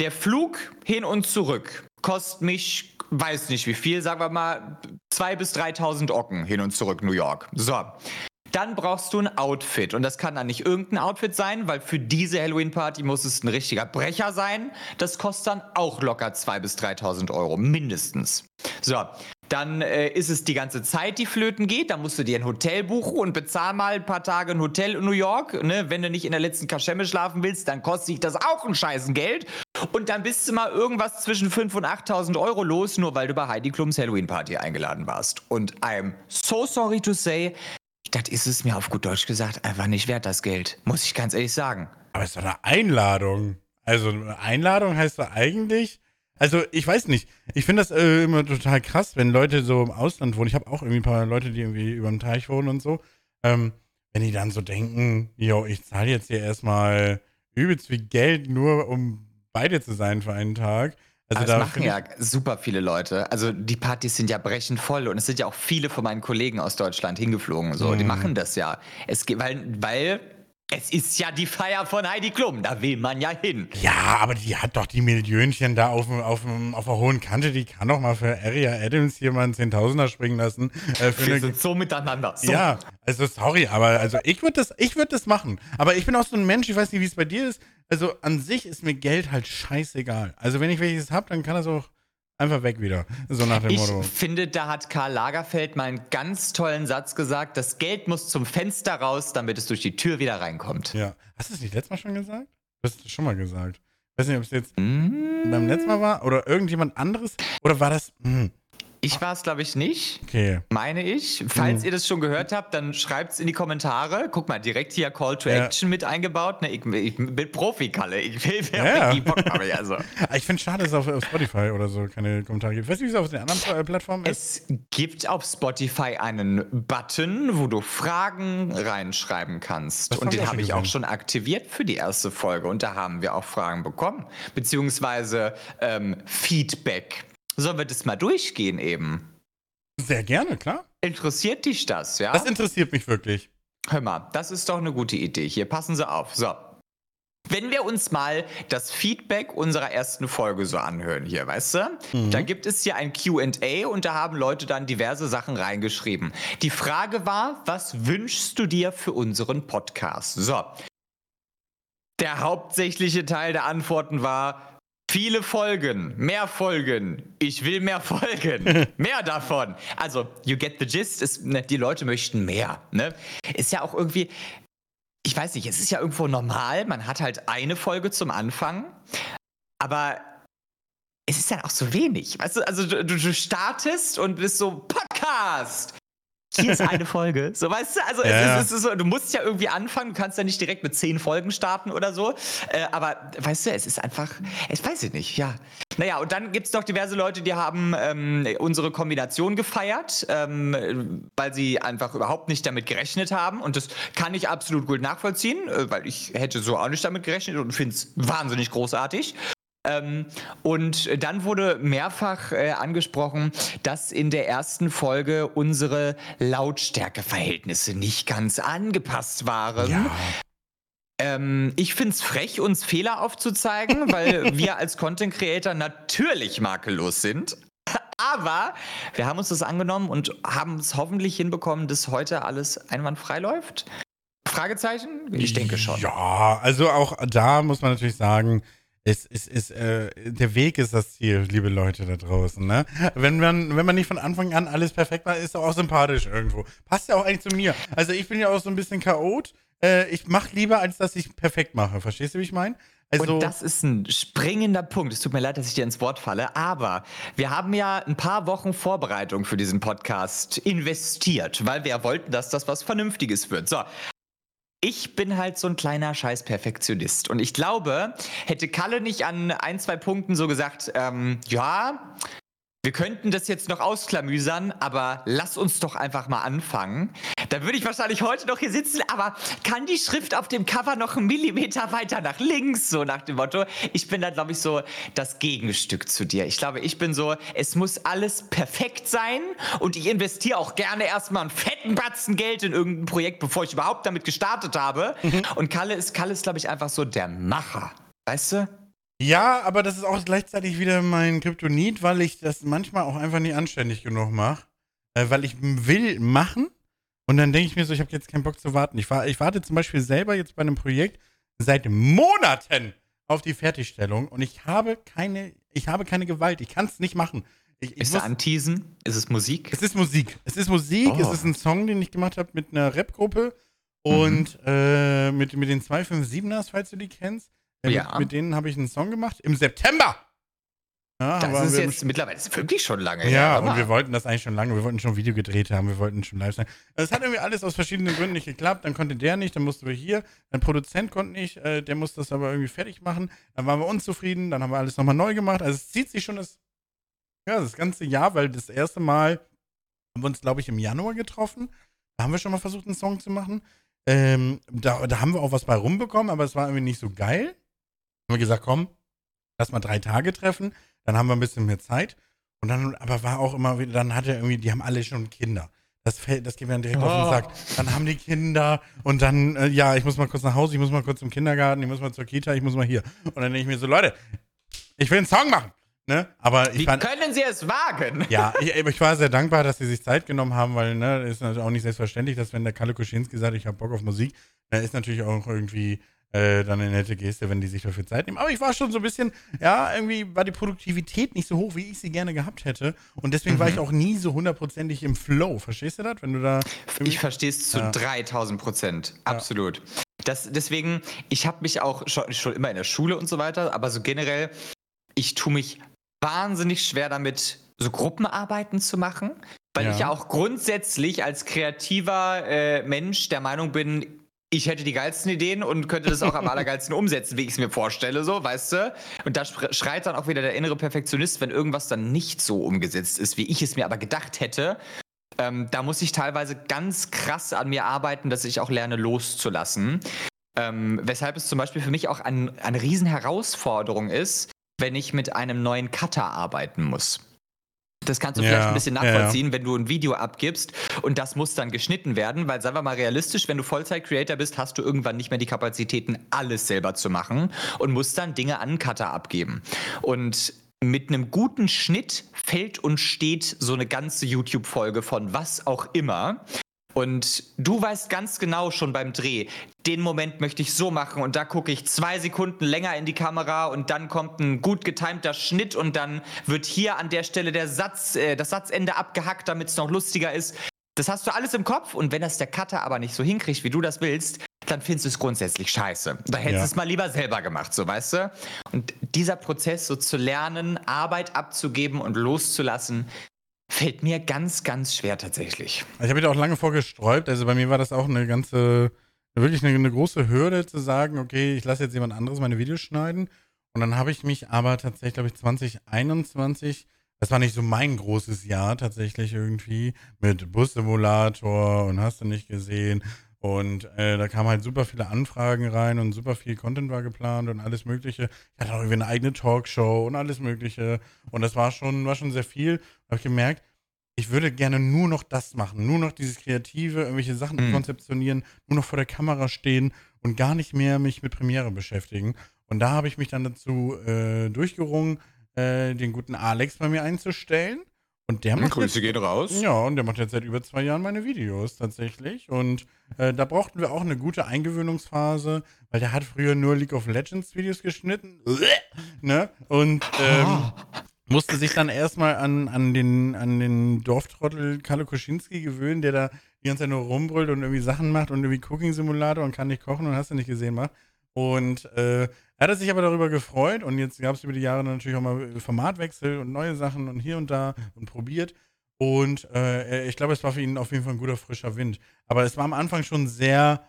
der Flug hin und zurück kostet mich weiß nicht wie viel, sagen wir mal 2.000 bis 3.000 Ocken hin und zurück New York. So. Dann brauchst du ein Outfit. Und das kann dann nicht irgendein Outfit sein, weil für diese Halloween-Party muss es ein richtiger Brecher sein. Das kostet dann auch locker 2.000 bis 3.000 Euro, mindestens. So, dann äh, ist es die ganze Zeit, die flöten geht. Da musst du dir ein Hotel buchen und bezahl mal ein paar Tage ein Hotel in New York. Ne? Wenn du nicht in der letzten Kaschemme schlafen willst, dann kostet sich das auch ein scheißen Geld. Und dann bist du mal irgendwas zwischen 5.000 und 8.000 Euro los, nur weil du bei Heidi Klums Halloween-Party eingeladen warst. Und I'm so sorry to say, das ist es mir auf gut Deutsch gesagt einfach nicht wert, das Geld. Muss ich ganz ehrlich sagen. Aber es ist doch eine Einladung. Also eine Einladung heißt doch eigentlich, also ich weiß nicht. Ich finde das äh, immer total krass, wenn Leute so im Ausland wohnen. Ich habe auch irgendwie ein paar Leute, die irgendwie über dem Teich wohnen und so. Ähm, wenn die dann so denken, yo, ich zahle jetzt hier erstmal übelst viel Geld nur, um bei dir zu sein für einen Tag. Also das machen ja super viele Leute. Also die Partys sind ja brechend voll und es sind ja auch viele von meinen Kollegen aus Deutschland hingeflogen. So, mm. die machen das ja. Es weil, weil es ist ja die Feier von Heidi Klum, da will man ja hin. Ja, aber die hat doch die Millionchen da auf, auf, auf der hohen Kante, die kann doch mal für Aria Adams hier mal einen Zehntausender springen lassen. Äh, Wir sind so miteinander. So. Ja, also sorry, aber also ich würde das, würd das machen. Aber ich bin auch so ein Mensch, ich weiß nicht, wie es bei dir ist. Also an sich ist mir Geld halt scheißegal. Also wenn ich welches habe, dann kann das auch Einfach weg wieder. So nach dem ich Motto. Ich finde, da hat Karl Lagerfeld mal einen ganz tollen Satz gesagt: Das Geld muss zum Fenster raus, damit es durch die Tür wieder reinkommt. Ja. Hast du es nicht letztes Mal schon gesagt? Du hast es schon mal gesagt. Ich weiß nicht, ob es jetzt mm. beim letzten Mal war oder irgendjemand anderes. Oder war das. Mh. Ich war es, glaube ich, nicht. Okay. Meine ich. Falls mhm. ihr das schon gehört habt, dann schreibt es in die Kommentare. Guck mal, direkt hier Call to ja. Action mit eingebaut. Ne, ich, ich bin Profi-Kalle. Ich will ja. die Bock habe ich also. Ich finde es schade, dass es auf, Spotify oder so keine Kommentare gibt. Weißt du, wie es auf den anderen äh, Plattformen ist? Es gibt auf Spotify einen Button, wo du Fragen reinschreiben kannst. Und den habe ich auch schon aktiviert für die erste Folge. Und da haben wir auch Fragen bekommen. Beziehungsweise ähm, Feedback. Sollen wir das mal durchgehen eben? Sehr gerne, klar. Interessiert dich das, ja? Das interessiert mich wirklich. Hör mal, das ist doch eine gute Idee. Hier, passen Sie auf. So. Wenn wir uns mal das Feedback unserer ersten Folge so anhören hier, weißt du? Mhm. Da gibt es hier ein QA und da haben Leute dann diverse Sachen reingeschrieben. Die Frage war, was wünschst du dir für unseren Podcast? So. Der hauptsächliche Teil der Antworten war, Viele Folgen, mehr Folgen. Ich will mehr Folgen. mehr davon. Also, you get the gist. Ist, ne, die Leute möchten mehr. Ne? Ist ja auch irgendwie, ich weiß nicht, es ist ja irgendwo normal. Man hat halt eine Folge zum Anfang. Aber es ist dann auch so wenig. Weißt du, also du, du startest und bist so Podcast hier ist eine Folge. So, weißt du, also ja. es, es, ist so, du musst ja irgendwie anfangen, du kannst ja nicht direkt mit zehn Folgen starten oder so. Äh, aber weißt du, es ist einfach, ich weiß ich nicht, ja. Naja, und dann gibt es doch diverse Leute, die haben ähm, unsere Kombination gefeiert, ähm, weil sie einfach überhaupt nicht damit gerechnet haben. Und das kann ich absolut gut nachvollziehen, äh, weil ich hätte so auch nicht damit gerechnet und finde es wahnsinnig großartig. Ähm, und dann wurde mehrfach äh, angesprochen, dass in der ersten Folge unsere Lautstärkeverhältnisse nicht ganz angepasst waren. Ja. Ähm, ich finde es frech, uns Fehler aufzuzeigen, weil wir als Content Creator natürlich makellos sind. Aber wir haben uns das angenommen und haben es hoffentlich hinbekommen, dass heute alles einwandfrei läuft. Fragezeichen? Ich denke schon. Ja, also auch da muss man natürlich sagen, es, es, es, äh, der Weg ist das Ziel, liebe Leute da draußen. Ne? Wenn, man, wenn man nicht von Anfang an alles perfekt macht, ist er auch sympathisch irgendwo. Passt ja auch eigentlich zu mir. Also ich bin ja auch so ein bisschen Chaot. Äh, ich mache lieber, als dass ich perfekt mache. Verstehst du, wie ich meine? Also, und das ist ein springender Punkt. Es tut mir leid, dass ich dir ins Wort falle, aber wir haben ja ein paar Wochen Vorbereitung für diesen Podcast investiert, weil wir wollten, dass das was Vernünftiges wird. So, ich bin halt so ein kleiner Scheiß-Perfektionist. Und ich glaube, hätte Kalle nicht an ein, zwei Punkten so gesagt, ähm, ja, wir könnten das jetzt noch ausklamüsern, aber lass uns doch einfach mal anfangen. Da würde ich wahrscheinlich heute noch hier sitzen, aber kann die Schrift auf dem Cover noch einen Millimeter weiter nach links? So nach dem Motto. Ich bin da, glaube ich, so das Gegenstück zu dir. Ich glaube, ich bin so, es muss alles perfekt sein und ich investiere auch gerne erstmal einen fetten Batzen Geld in irgendein Projekt, bevor ich überhaupt damit gestartet habe. Mhm. Und Kalle ist, Kalle ist, glaube ich, einfach so der Macher. Weißt du? Ja, aber das ist auch gleichzeitig wieder mein Kryptonit, weil ich das manchmal auch einfach nicht anständig genug mache. Äh, weil ich will machen und dann denke ich mir so, ich habe jetzt keinen Bock zu warten. Ich, war, ich warte zum Beispiel selber jetzt bei einem Projekt seit Monaten auf die Fertigstellung und ich habe keine, ich habe keine Gewalt. Ich kann es nicht machen. Ich, ich ist es Anteasen? Ist es Musik? Es ist Musik. Es ist Musik. Oh. Es ist ein Song, den ich gemacht habe mit einer Rap-Gruppe und mhm. äh, mit, mit den 257ers, falls du die kennst. Ja. Mit, mit denen habe ich einen Song gemacht im September. Ja, das ist jetzt mittlerweile ist wirklich schon lange. Ja, und wir wollten das eigentlich schon lange. Wir wollten schon ein Video gedreht haben, wir wollten schon live sein. Es hat irgendwie alles aus verschiedenen Gründen nicht geklappt. Dann konnte der nicht, dann mussten wir hier. Ein Produzent konnte nicht, äh, der musste das aber irgendwie fertig machen. Dann waren wir unzufrieden, dann haben wir alles nochmal neu gemacht. Also es zieht sich schon das, ja, das ganze Jahr, weil das erste Mal haben wir uns, glaube ich, im Januar getroffen. Da haben wir schon mal versucht, einen Song zu machen. Ähm, da, da haben wir auch was bei rumbekommen, aber es war irgendwie nicht so geil. Haben wir gesagt, komm, lass mal drei Tage treffen dann haben wir ein bisschen mehr Zeit. Und dann, aber war auch immer wieder, dann hat er irgendwie, die haben alle schon Kinder. Das fällt, das geht mir dann direkt oh. auf den Sack. Dann haben die Kinder und dann, äh, ja, ich muss mal kurz nach Hause, ich muss mal kurz zum Kindergarten, ich muss mal zur Kita, ich muss mal hier. Und dann denke ich mir so, Leute, ich will einen Song machen. Ne? Aber ich Wie fand, können Sie es wagen? Ja, ich, ich, war sehr dankbar, dass Sie sich Zeit genommen haben, weil ne, ist natürlich auch nicht selbstverständlich, dass wenn der Kalle Kuschinski sagt, ich habe Bock auf Musik, dann ist natürlich auch irgendwie äh, dann eine nette Geste, wenn die sich dafür Zeit nehmen. Aber ich war schon so ein bisschen, ja, irgendwie war die Produktivität nicht so hoch, wie ich sie gerne gehabt hätte. Und deswegen mhm. war ich auch nie so hundertprozentig im Flow. Verstehst du das? Wenn du da. Ich verstehe es zu ja. 3000 Prozent. Absolut. Ja. Das, deswegen, ich habe mich auch schon, schon immer in der Schule und so weiter, aber so generell, ich tue mich wahnsinnig schwer damit, so Gruppenarbeiten zu machen, weil ja. ich ja auch grundsätzlich als kreativer äh, Mensch der Meinung bin, ich hätte die geilsten Ideen und könnte das auch am allergeilsten umsetzen, wie ich es mir vorstelle, so, weißt du? Und da schreit dann auch wieder der innere Perfektionist, wenn irgendwas dann nicht so umgesetzt ist, wie ich es mir aber gedacht hätte. Ähm, da muss ich teilweise ganz krass an mir arbeiten, dass ich auch lerne loszulassen. Ähm, weshalb es zum Beispiel für mich auch ein, eine Riesenherausforderung ist, wenn ich mit einem neuen Cutter arbeiten muss. Das kannst du ja, vielleicht ein bisschen nachvollziehen, ja. wenn du ein Video abgibst und das muss dann geschnitten werden, weil sagen wir mal realistisch, wenn du Vollzeit-Creator bist, hast du irgendwann nicht mehr die Kapazitäten, alles selber zu machen und musst dann Dinge an Cutter abgeben. Und mit einem guten Schnitt fällt und steht so eine ganze YouTube-Folge von was auch immer. Und du weißt ganz genau schon beim Dreh, den Moment möchte ich so machen und da gucke ich zwei Sekunden länger in die Kamera und dann kommt ein gut getimter Schnitt und dann wird hier an der Stelle der Satz, äh, das Satzende abgehackt, damit es noch lustiger ist. Das hast du alles im Kopf und wenn das der Cutter aber nicht so hinkriegt, wie du das willst, dann findest du es grundsätzlich scheiße. Da hättest du ja. es mal lieber selber gemacht, so weißt du? Und dieser Prozess, so zu lernen, Arbeit abzugeben und loszulassen, Fällt mir ganz, ganz schwer tatsächlich. Ich habe mich da auch lange vorgesträubt. Also bei mir war das auch eine ganze, wirklich eine, eine große Hürde zu sagen, okay, ich lasse jetzt jemand anderes meine Videos schneiden. Und dann habe ich mich aber tatsächlich, glaube ich, 2021, das war nicht so mein großes Jahr tatsächlich irgendwie, mit Bus-Simulator und hast du nicht gesehen. Und äh, da kamen halt super viele Anfragen rein und super viel Content war geplant und alles Mögliche. Ich hatte auch irgendwie eine eigene Talkshow und alles Mögliche. Und das war schon, war schon sehr viel. Da habe ich gemerkt, ich würde gerne nur noch das machen, nur noch dieses Kreative, irgendwelche Sachen mhm. konzeptionieren, nur noch vor der Kamera stehen und gar nicht mehr mich mit Premiere beschäftigen. Und da habe ich mich dann dazu äh, durchgerungen, äh, den guten Alex bei mir einzustellen. Und der hm, macht. Grüße jetzt, gehen raus. Ja, und der macht jetzt seit über zwei Jahren meine Videos tatsächlich. Und äh, da brauchten wir auch eine gute Eingewöhnungsphase, weil der hat früher nur League of Legends Videos geschnitten. ne? Und ähm, musste sich dann erstmal an, an, den, an den Dorftrottel Kalle Koschinski gewöhnen, der da die ganze Zeit nur rumbrüllt und irgendwie Sachen macht und irgendwie Cooking Simulator und kann nicht kochen und hast du nicht gesehen macht. Und äh, er hat sich aber darüber gefreut und jetzt gab es über die Jahre natürlich auch mal Formatwechsel und neue Sachen und hier und da und probiert. Und äh, ich glaube, es war für ihn auf jeden Fall ein guter frischer Wind. Aber es war am Anfang schon sehr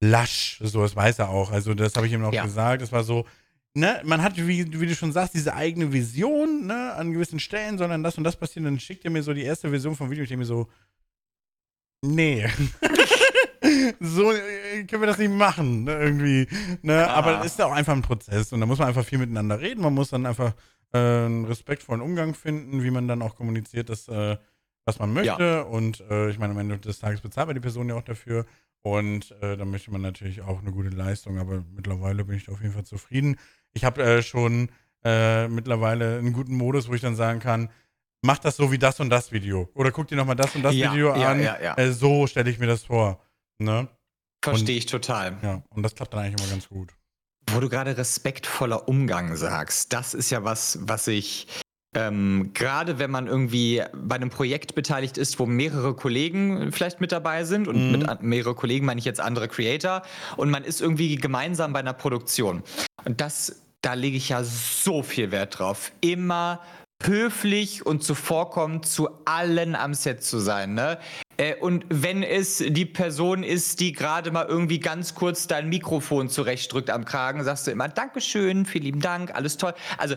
lasch, so das weiß er auch. Also das habe ich ihm auch ja. gesagt. Es war so, ne, man hat, wie, wie, du schon sagst, diese eigene Vision, ne, an gewissen Stellen, sondern das und das passiert. Dann schickt er mir so die erste Version vom Video. Ich denke mir so, nee. so äh, können wir das nicht machen, ne, irgendwie. Ne? Ah. Aber das ist ja auch einfach ein Prozess und da muss man einfach viel miteinander reden. Man muss dann einfach äh, einen respektvollen Umgang finden, wie man dann auch kommuniziert, dass, äh, was man möchte. Ja. Und äh, ich meine, am Ende des Tages bezahlt man die Person ja auch dafür. Und äh, da möchte man natürlich auch eine gute Leistung. Aber mittlerweile bin ich da auf jeden Fall zufrieden. Ich habe äh, schon mittlerweile einen guten Modus, wo ich dann sagen kann, mach das so wie das und das Video. Oder guck dir nochmal das und das ja, Video ja, an. Ja, so stelle ich mir das vor. Ne? Verstehe ich total. Ja, und das klappt dann eigentlich immer ganz gut. Wo du gerade respektvoller Umgang sagst, das ist ja was, was ich ähm, gerade wenn man irgendwie bei einem Projekt beteiligt ist, wo mehrere Kollegen vielleicht mit dabei sind und mhm. mit mehrere Kollegen meine ich jetzt andere Creator und man ist irgendwie gemeinsam bei einer Produktion. Und das, da lege ich ja so viel Wert drauf. Immer höflich und zuvorkommend zu allen am Set zu sein. Ne? Äh, und wenn es die Person ist, die gerade mal irgendwie ganz kurz dein Mikrofon zurechtdrückt am Kragen, sagst du immer Dankeschön, vielen lieben Dank, alles toll. Also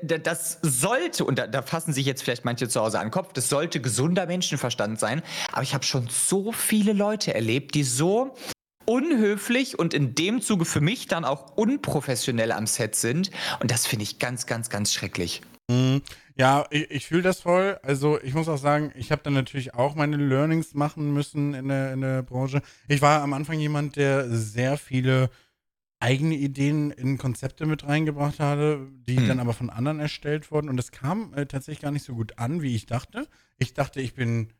das sollte, und da, da, fassen sich jetzt vielleicht manche zu Hause an den Kopf, das sollte gesunder Menschenverstand sein. Aber ich habe schon so viele Leute erlebt, die so unhöflich und in dem Zuge für mich dann auch unprofessionell am Set sind. Und das finde ich ganz, ganz, ganz schrecklich. Mhm. Ja, ich, ich fühle das voll. Also ich muss auch sagen, ich habe dann natürlich auch meine Learnings machen müssen in der, in der Branche. Ich war am Anfang jemand, der sehr viele eigene Ideen in Konzepte mit reingebracht hatte, die hm. dann aber von anderen erstellt wurden. Und das kam äh, tatsächlich gar nicht so gut an, wie ich dachte. Ich dachte, ich bin,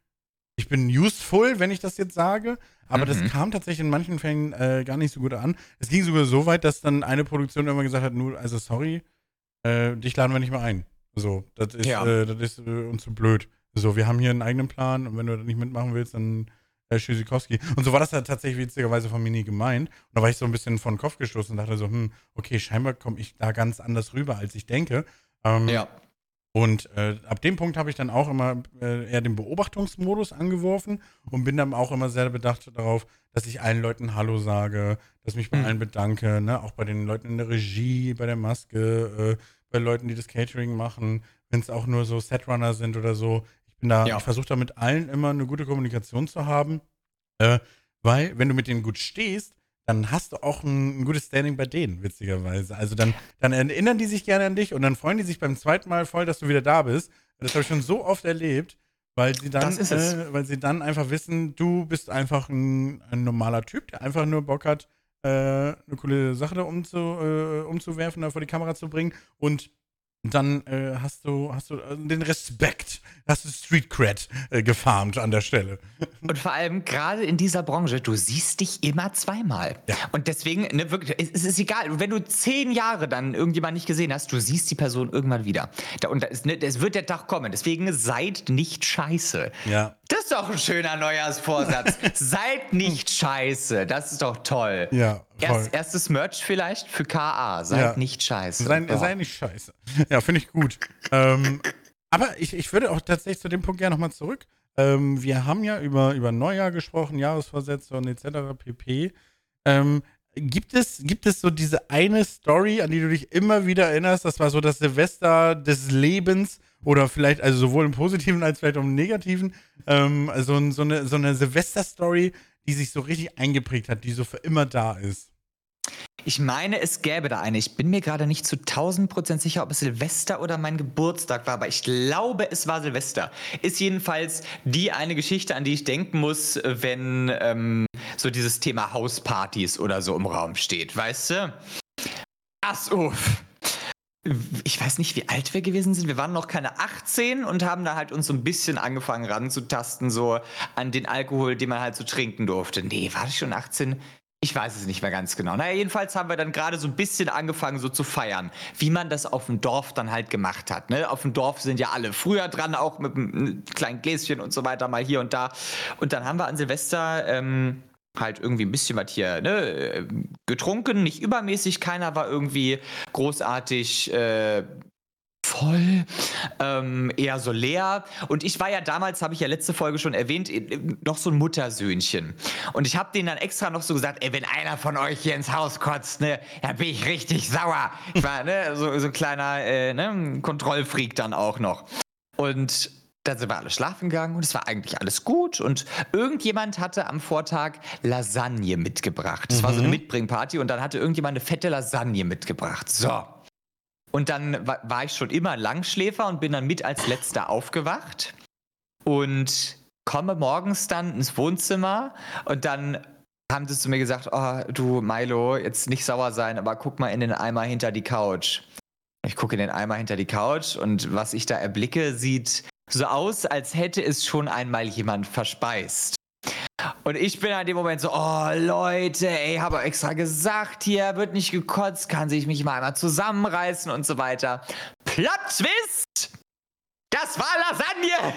ich bin useful, wenn ich das jetzt sage. Aber mhm. das kam tatsächlich in manchen Fällen äh, gar nicht so gut an. Es ging sogar so weit, dass dann eine Produktion immer gesagt hat, nur, also sorry, äh, dich laden wir nicht mehr ein. So, das ist, ja. äh, das ist äh, uns zu blöd. So, wir haben hier einen eigenen Plan und wenn du da nicht mitmachen willst, dann äh, Schüsikowski. Und so war das ja tatsächlich witzigerweise von Mini gemeint. Und da war ich so ein bisschen von den Kopf gestoßen und dachte so, hm, okay, scheinbar komme ich da ganz anders rüber, als ich denke. Ähm, ja. Und äh, ab dem Punkt habe ich dann auch immer äh, eher den Beobachtungsmodus angeworfen und bin dann auch immer sehr bedacht darauf, dass ich allen Leuten Hallo sage, dass ich mich bei mhm. allen bedanke, ne? auch bei den Leuten in der Regie, bei der Maske, äh, bei Leuten, die das Catering machen, wenn es auch nur so Setrunner sind oder so. Ich bin da, ja. ich versuche da mit allen immer eine gute Kommunikation zu haben, äh, weil wenn du mit denen gut stehst, dann hast du auch ein, ein, gutes Standing bei denen, witzigerweise. Also dann, dann erinnern die sich gerne an dich und dann freuen die sich beim zweiten Mal voll, dass du wieder da bist. Das habe ich schon so oft erlebt, weil sie dann, äh, weil sie dann einfach wissen, du bist einfach ein, ein normaler Typ, der einfach nur Bock hat, eine coole Sache da umzu, äh, umzuwerfen, da vor die Kamera zu bringen. Und dann äh, hast du, hast du äh, den Respekt, hast du Street Cred äh, gefarmt an der Stelle. Und vor allem gerade in dieser Branche, du siehst dich immer zweimal. Ja. Und deswegen, ne, wirklich, es ist egal, wenn du zehn Jahre dann irgendjemand nicht gesehen hast, du siehst die Person irgendwann wieder. Da, und es ne, wird der Tag kommen. Deswegen seid nicht scheiße. Ja. Das ist doch ein schöner Neujahrsvorsatz. seid nicht scheiße. Das ist doch toll. Ja. Erst, erstes Merch vielleicht für KA. Seid ja. nicht scheiße. Sei, sei, nicht scheiße. Ja, finde ich gut. ähm, aber ich, ich würde auch tatsächlich zu dem Punkt gerne nochmal zurück. Ähm, wir haben ja über, über Neujahr gesprochen, Jahresvorsätze und etc. pp. Ähm, gibt, es, gibt es so diese eine Story, an die du dich immer wieder erinnerst? Das war so das Silvester des Lebens oder vielleicht, also sowohl im Positiven als vielleicht auch im Negativen. Ähm, also so eine, so eine Silvester-Story, die sich so richtig eingeprägt hat, die so für immer da ist. Ich meine, es gäbe da eine. Ich bin mir gerade nicht zu 1000 Prozent sicher, ob es Silvester oder mein Geburtstag war, aber ich glaube, es war Silvester. Ist jedenfalls die eine Geschichte, an die ich denken muss, wenn ähm, so dieses Thema Hauspartys oder so im Raum steht. Weißt du? Ach, uff ich weiß nicht, wie alt wir gewesen sind. Wir waren noch keine 18 und haben da halt uns so ein bisschen angefangen ranzutasten, so an den Alkohol, den man halt so trinken durfte. Nee, war ich schon 18? Ich weiß es nicht mehr ganz genau. Naja, jedenfalls haben wir dann gerade so ein bisschen angefangen, so zu feiern, wie man das auf dem Dorf dann halt gemacht hat. Ne? Auf dem Dorf sind ja alle früher dran, auch mit einem kleinen Gläschen und so weiter, mal hier und da. Und dann haben wir an Silvester ähm, halt irgendwie ein bisschen was hier ne, getrunken, nicht übermäßig, keiner war irgendwie großartig äh, voll, ähm, eher so leer. Und ich war ja damals, habe ich ja letzte Folge schon erwähnt, noch so ein Muttersöhnchen. Und ich habe denen dann extra noch so gesagt, ey, wenn einer von euch hier ins Haus kotzt, ne, dann bin ich richtig sauer. Ich war ne, so, so ein kleiner äh, ne, Kontrollfreak dann auch noch. Und dann sind wir alle schlafen gegangen und es war eigentlich alles gut. Und irgendjemand hatte am Vortag Lasagne mitgebracht. Das mhm. war so eine mhm. Mitbringparty und dann hatte irgendjemand eine fette Lasagne mitgebracht. So. Und dann war ich schon immer Langschläfer und bin dann mit als letzter aufgewacht und komme morgens dann ins Wohnzimmer und dann haben sie zu mir gesagt, oh, du Milo, jetzt nicht sauer sein, aber guck mal in den Eimer hinter die Couch. Ich gucke in den Eimer hinter die Couch und was ich da erblicke, sieht so aus, als hätte es schon einmal jemand verspeist. Und ich bin an dem Moment so, oh Leute, ey, habe extra gesagt, hier wird nicht gekotzt, kann sich mich mal einmal zusammenreißen und so weiter. Plot Twist! Das war Lasagne!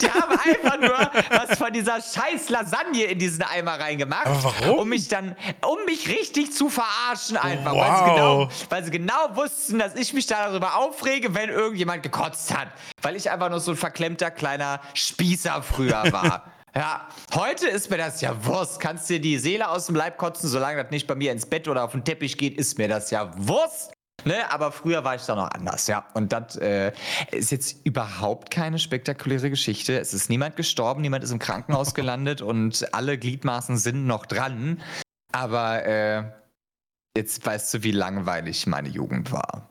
Die haben einfach nur was von dieser scheiß Lasagne in diesen Eimer reingemacht. Aber warum? Um mich dann, um mich richtig zu verarschen einfach. Wow. Weil, sie genau, weil sie genau wussten, dass ich mich da darüber aufrege, wenn irgendjemand gekotzt hat. Weil ich einfach nur so ein verklemmter kleiner Spießer früher war. Ja, heute ist mir das ja Wurst. Kannst dir die Seele aus dem Leib kotzen, solange das nicht bei mir ins Bett oder auf den Teppich geht, ist mir das ja Wurst. Ne, aber früher war ich da noch anders, ja. Und das äh, ist jetzt überhaupt keine spektakuläre Geschichte. Es ist niemand gestorben, niemand ist im Krankenhaus gelandet und alle Gliedmaßen sind noch dran. Aber äh, jetzt weißt du, wie langweilig meine Jugend war.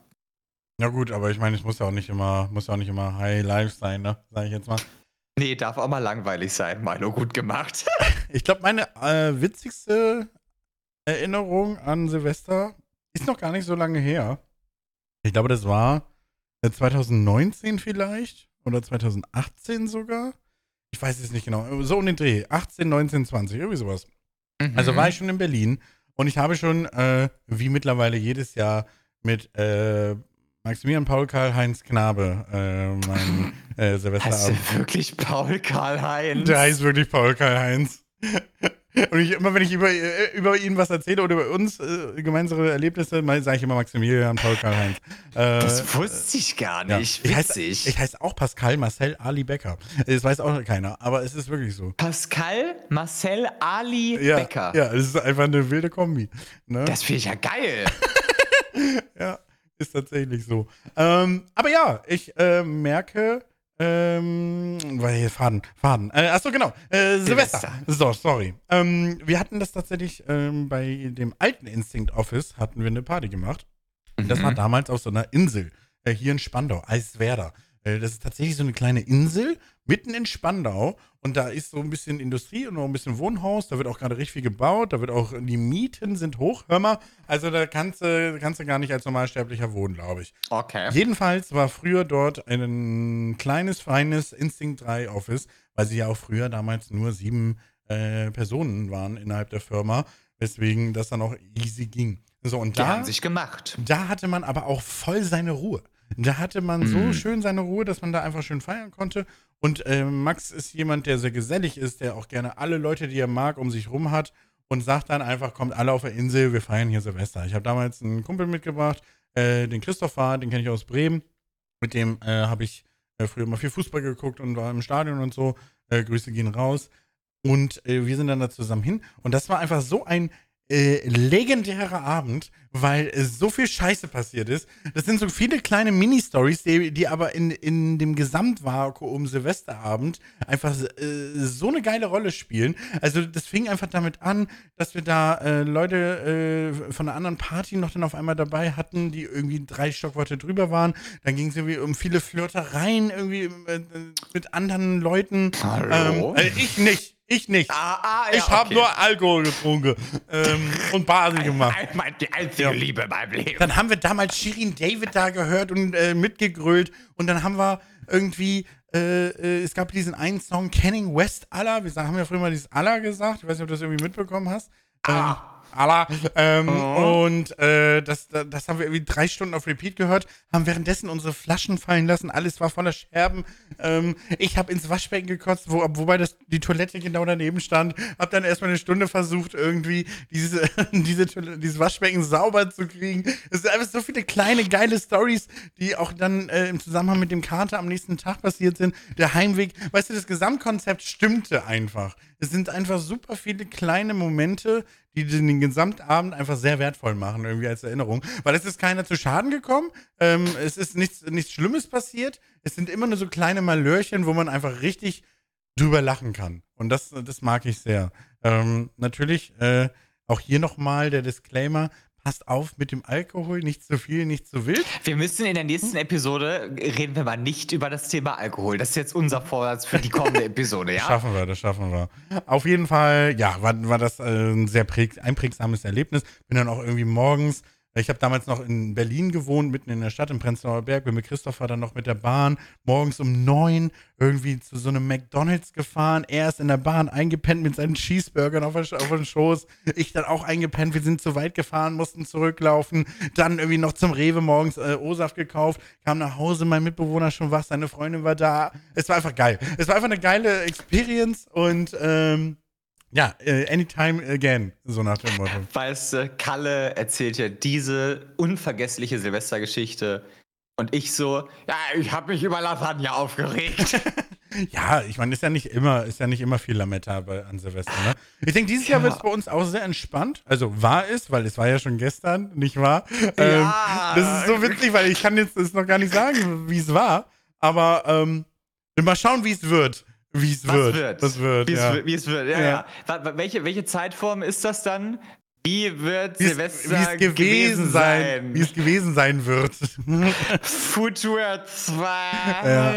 Na gut, aber ich meine, es muss ja auch nicht immer, muss ja auch nicht immer High Life sein, ne? Sag ich jetzt mal. Nee, darf auch mal langweilig sein. Milo, gut gemacht. ich glaube, meine äh, witzigste Erinnerung an Silvester ist noch gar nicht so lange her. Ich glaube, das war 2019 vielleicht oder 2018 sogar. Ich weiß es nicht genau. So um den Dreh. 18, 19, 20, irgendwie sowas. Mhm. Also war ich schon in Berlin und ich habe schon, äh, wie mittlerweile jedes Jahr, mit äh, Maximilian Paul Karl-Heinz Knabe äh, mein äh, Silvesterabend. Heißt wirklich Paul Karl-Heinz? Der heißt wirklich Paul Karl-Heinz. Und ich, immer wenn ich über, äh, über ihn was erzähle oder über uns äh, gemeinsame Erlebnisse, sage ich immer Maximilian Paul Karl-Heinz. Äh, das wusste ich gar nicht. Ja. Ich heiße, ich heiße auch Pascal Marcel Ali Becker. Das weiß auch keiner, aber es ist wirklich so. Pascal Marcel Ali ja, Becker. Ja, es ist einfach eine wilde Kombi. Ne? Das finde ich ja geil. ja, ist tatsächlich so. Ähm, aber ja, ich äh, merke, ähm, weil hier Faden, Faden. Äh, achso, genau. Äh, Silvester. Silvester. So, sorry. Ähm, wir hatten das tatsächlich ähm, bei dem alten Instinct Office hatten wir eine Party gemacht. Mhm. Das war damals auf so einer Insel äh, hier in Spandau, Eiswerder. Äh, das ist tatsächlich so eine kleine Insel mitten in Spandau und da ist so ein bisschen Industrie und noch ein bisschen Wohnhaus. Da wird auch gerade richtig viel gebaut. Da wird auch, die Mieten sind hoch. Hör mal, also da kannst du, kannst du gar nicht als Normalsterblicher wohnen, glaube ich. Okay. Jedenfalls war früher dort ein kleines, feines Instinct 3 Office, weil sie ja auch früher damals nur sieben äh, Personen waren innerhalb der Firma, weswegen das dann auch easy ging. So, und die da, haben sich gemacht. Da hatte man aber auch voll seine Ruhe. Da hatte man so mhm. schön seine Ruhe, dass man da einfach schön feiern konnte. Und äh, Max ist jemand, der sehr gesellig ist, der auch gerne alle Leute, die er mag, um sich rum hat und sagt dann einfach, kommt alle auf der Insel, wir feiern hier Silvester. Ich habe damals einen Kumpel mitgebracht, äh, den Christopher, den kenne ich aus Bremen. Mit dem äh, habe ich äh, früher mal viel Fußball geguckt und war im Stadion und so. Äh, Grüße gehen raus. Und äh, wir sind dann da zusammen hin. Und das war einfach so ein äh, legendärer Abend, weil äh, so viel Scheiße passiert ist. Das sind so viele kleine Mini-Stories, die, die aber in, in dem Gesamtvakuum Silvesterabend einfach äh, so eine geile Rolle spielen. Also das fing einfach damit an, dass wir da äh, Leute äh, von einer anderen Party noch dann auf einmal dabei hatten, die irgendwie drei Stockworte drüber waren. Dann ging es irgendwie um viele Flirtereien irgendwie äh, mit anderen Leuten. Hallo? Ähm, ich nicht. Ich nicht. Ah, ah, ja, ich habe okay. nur Alkohol getrunken ähm, und Basel gemacht. Die einzige ja. Liebe in meinem Leben. Dann haben wir damals Shirin David da gehört und äh, mitgegrölt. Und dann haben wir irgendwie, äh, äh, es gab diesen einen Song, Kenning West Allah. Wir haben ja früher mal dieses Allah gesagt. Ich weiß nicht, ob du das irgendwie mitbekommen hast. Ah. Allah. Ähm, oh. Und äh, das, das haben wir irgendwie drei Stunden auf Repeat gehört, haben währenddessen unsere Flaschen fallen lassen, alles war voller Scherben. Ähm, ich habe ins Waschbecken gekotzt, wo, wobei das, die Toilette genau daneben stand. Hab dann erstmal eine Stunde versucht, irgendwie diese, diese dieses Waschbecken sauber zu kriegen. Es sind einfach so viele kleine, geile Stories, die auch dann äh, im Zusammenhang mit dem Kater am nächsten Tag passiert sind. Der Heimweg, weißt du, das Gesamtkonzept stimmte einfach. Es sind einfach super viele kleine Momente, die den Gesamtabend einfach sehr wertvoll machen, irgendwie als Erinnerung. Weil es ist keiner zu Schaden gekommen, ähm, es ist nichts, nichts Schlimmes passiert. Es sind immer nur so kleine Malörchen, wo man einfach richtig drüber lachen kann. Und das, das mag ich sehr. Ähm, natürlich, äh, auch hier nochmal der Disclaimer, passt auf mit dem Alkohol, nicht zu viel, nicht zu wild. Wir müssen in der nächsten Episode reden wir mal nicht über das Thema Alkohol. Das ist jetzt unser Vorsatz für die kommende Episode, ja? Das schaffen wir, das schaffen wir. Auf jeden Fall, ja, war, war das äh, ein sehr präg, einprägsames Erlebnis. Bin dann auch irgendwie morgens Ich habe damals noch in Berlin gewohnt, mitten in der Stadt, im Prenzlauer Berg. Bin mit Christopher dann noch mit der Bahn morgens um neun irgendwie zu so einem McDonalds gefahren. Er ist in der Bahn eingepennt mit seinen Cheeseburgern auf, auf den Schoß. Ich dann auch eingepennt. Wir sind zu weit gefahren, mussten zurücklaufen. Dann irgendwie noch zum Rewe morgens äh, O-Saft gekauft. Kam nach Hause, mein Mitbewohner schon wach, seine Freundin war da. Es war einfach geil. Es war einfach eine geile Experience und ähm, ja, äh, anytime again, so nach dem Motto. Weißt du, Kalle erzählt ja diese unvergessliche Silvestergeschichte. Und ich so, ja, ich habe mich über Lasagne aufgeregt. ja, ich meine, ist ja nicht immer, ist ja nicht immer viel Lametta bei, an Silvester, ne? Ich denke, dieses ja. Jahr wird es bei uns auch sehr entspannt. Also war es, weil es war ja schon gestern, nicht wahr? Ähm, ja. das ist so witzig, weil ich kann jetzt das noch gar nicht sagen, wie es war. Aber ähm, mal schauen, wie es wird. Wie es wird. wird. Das wird. Wie ja. es wird. Ja, ja. ja. Welche, welche Zeitform ist das dann? Wie wird wie's, Silvester wie's gewesen, gewesen sein, sein? Wie es gewesen sein wird. Futur 2. Ja.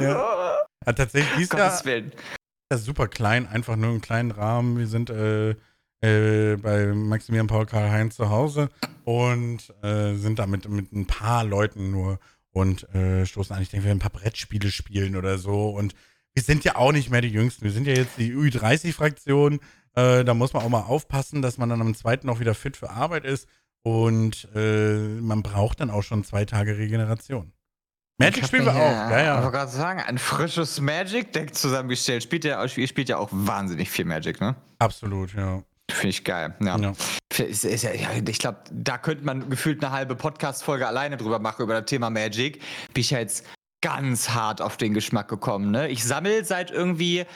ja. ja. tatsächlich dieses Jahr Willen. ist super klein, einfach nur einen kleinen Rahmen. Wir sind äh, äh, bei Maximilian Paul Karl-Heinz zu Hause und äh, sind da mit, mit ein paar Leuten nur und äh, stoßen an. Ich denke, wir werden ein paar Brettspiele spielen oder so und wir sind ja auch nicht mehr die Jüngsten. Wir sind ja jetzt die Ü30-Fraktion. Äh, da muss man auch mal aufpassen, dass man dann am zweiten auch wieder fit für Arbeit ist. Und äh, man braucht dann auch schon zwei Tage Regeneration. Magic spielen wir auch. Ja, ja. Ich wollte gerade sagen, ein frisches Magic-Deck zusammengestellt. Spielt ja, ihr spielt ja auch wahnsinnig viel Magic, ne? Absolut, ja. Finde ich geil. Ja. ja. Ich glaube, da könnte man gefühlt eine halbe Podcast-Folge alleine drüber machen, über das Thema Magic. Bin ich ja jetzt ganz hart auf den Geschmack gekommen. Ne? Ich sammle seit irgendwie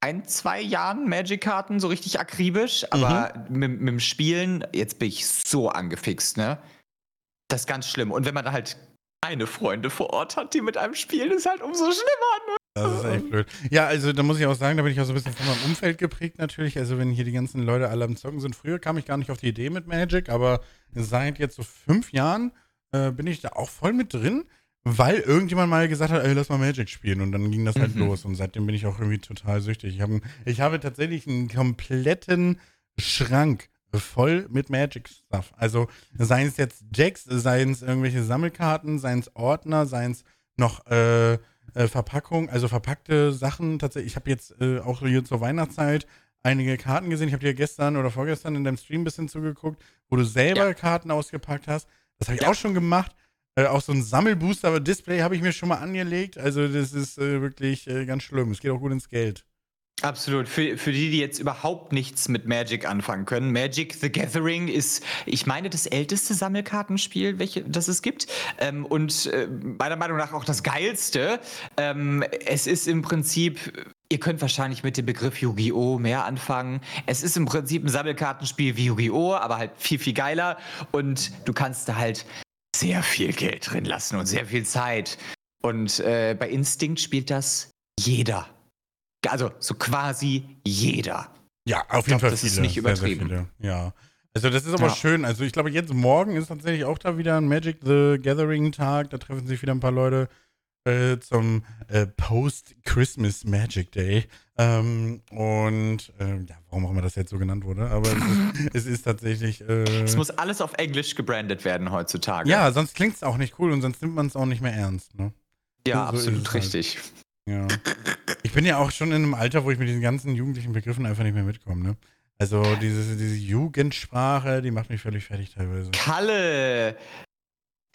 ein, zwei Jahren Magic-Karten so richtig akribisch, aber mhm. mit, mit, dem Spielen, jetzt bin ich so angefixt, ne? Das ist ganz schlimm. Und wenn man halt keine Freunde vor Ort hat, die mit einem spielen, ist halt umso schlimmer, ne? Das ist echt blöd. Ja, also da muss ich auch sagen, da bin ich auch so ein bisschen von meinem Umfeld geprägt natürlich. Also wenn hier die ganzen Leute alle am Zocken sind. Früher kam ich gar nicht auf die Idee mit Magic, aber seit jetzt so fünf Jahren äh, bin ich da auch voll mit drin. Weil irgendjemand mal gesagt hat, ey, lass mal Magic spielen. Und dann ging das halt mhm. los. Und seitdem bin ich auch irgendwie total süchtig. Ich, hab, ich habe tatsächlich einen kompletten Schrank voll mit Magic-Stuff. Also seien es jetzt Jacks, seien es irgendwelche Sammelkarten, seien es Ordner, seien es noch äh, äh, Verpackung, also verpackte Sachen. Tatsächlich, ich habe jetzt äh, auch hier zur Weihnachtszeit einige Karten gesehen. Ich habe dir gestern oder vorgestern in deinem Stream ein bisschen zugeguckt, wo du selber ja. Karten ausgepackt hast. Das habe ich ja. auch schon gemacht. Äh, auch so ein Sammelbooster-Display habe ich mir schon mal angelegt. Also, das ist äh, wirklich äh, ganz schlimm. Es geht auch gut ins Geld. Absolut. Für, für die, die jetzt überhaupt nichts mit Magic anfangen können. Magic the Gathering ist, ich meine, das älteste Sammelkartenspiel, welche, das es gibt. Ähm, und äh, meiner Meinung nach auch das geilste. Ähm, es ist im Prinzip Ihr könnt wahrscheinlich mit dem Begriff Yu-Gi-Oh! mehr anfangen. Es ist im Prinzip ein Sammelkartenspiel wie Yu-Gi-Oh!, aber halt viel, viel geiler. Und du kannst da halt sehr viel Geld drin lassen und sehr viel Zeit. Und äh, bei Instinct spielt das jeder. Also so quasi jeder. Ja, auf jeden Fall. Das viele, ist nicht übertrieben. Sehr, sehr ja. Also das ist aber ja. schön. Also ich glaube, jetzt morgen ist tatsächlich auch da wieder ein Magic the Gathering Tag. Da treffen sich wieder ein paar Leute äh, zum äh, Post-Christmas Magic Day. Ähm, und äh, ja, warum auch immer das jetzt so genannt wurde, aber es ist, es ist tatsächlich. Äh, es muss alles auf Englisch gebrandet werden heutzutage. Ja, sonst klingt es auch nicht cool und sonst nimmt man es auch nicht mehr ernst. Ne? Ja, so absolut halt. richtig. Ja. Ich bin ja auch schon in einem Alter, wo ich mit diesen ganzen jugendlichen Begriffen einfach nicht mehr mitkomme. Ne? Also diese, diese Jugendsprache, die macht mich völlig fertig teilweise. Kalle,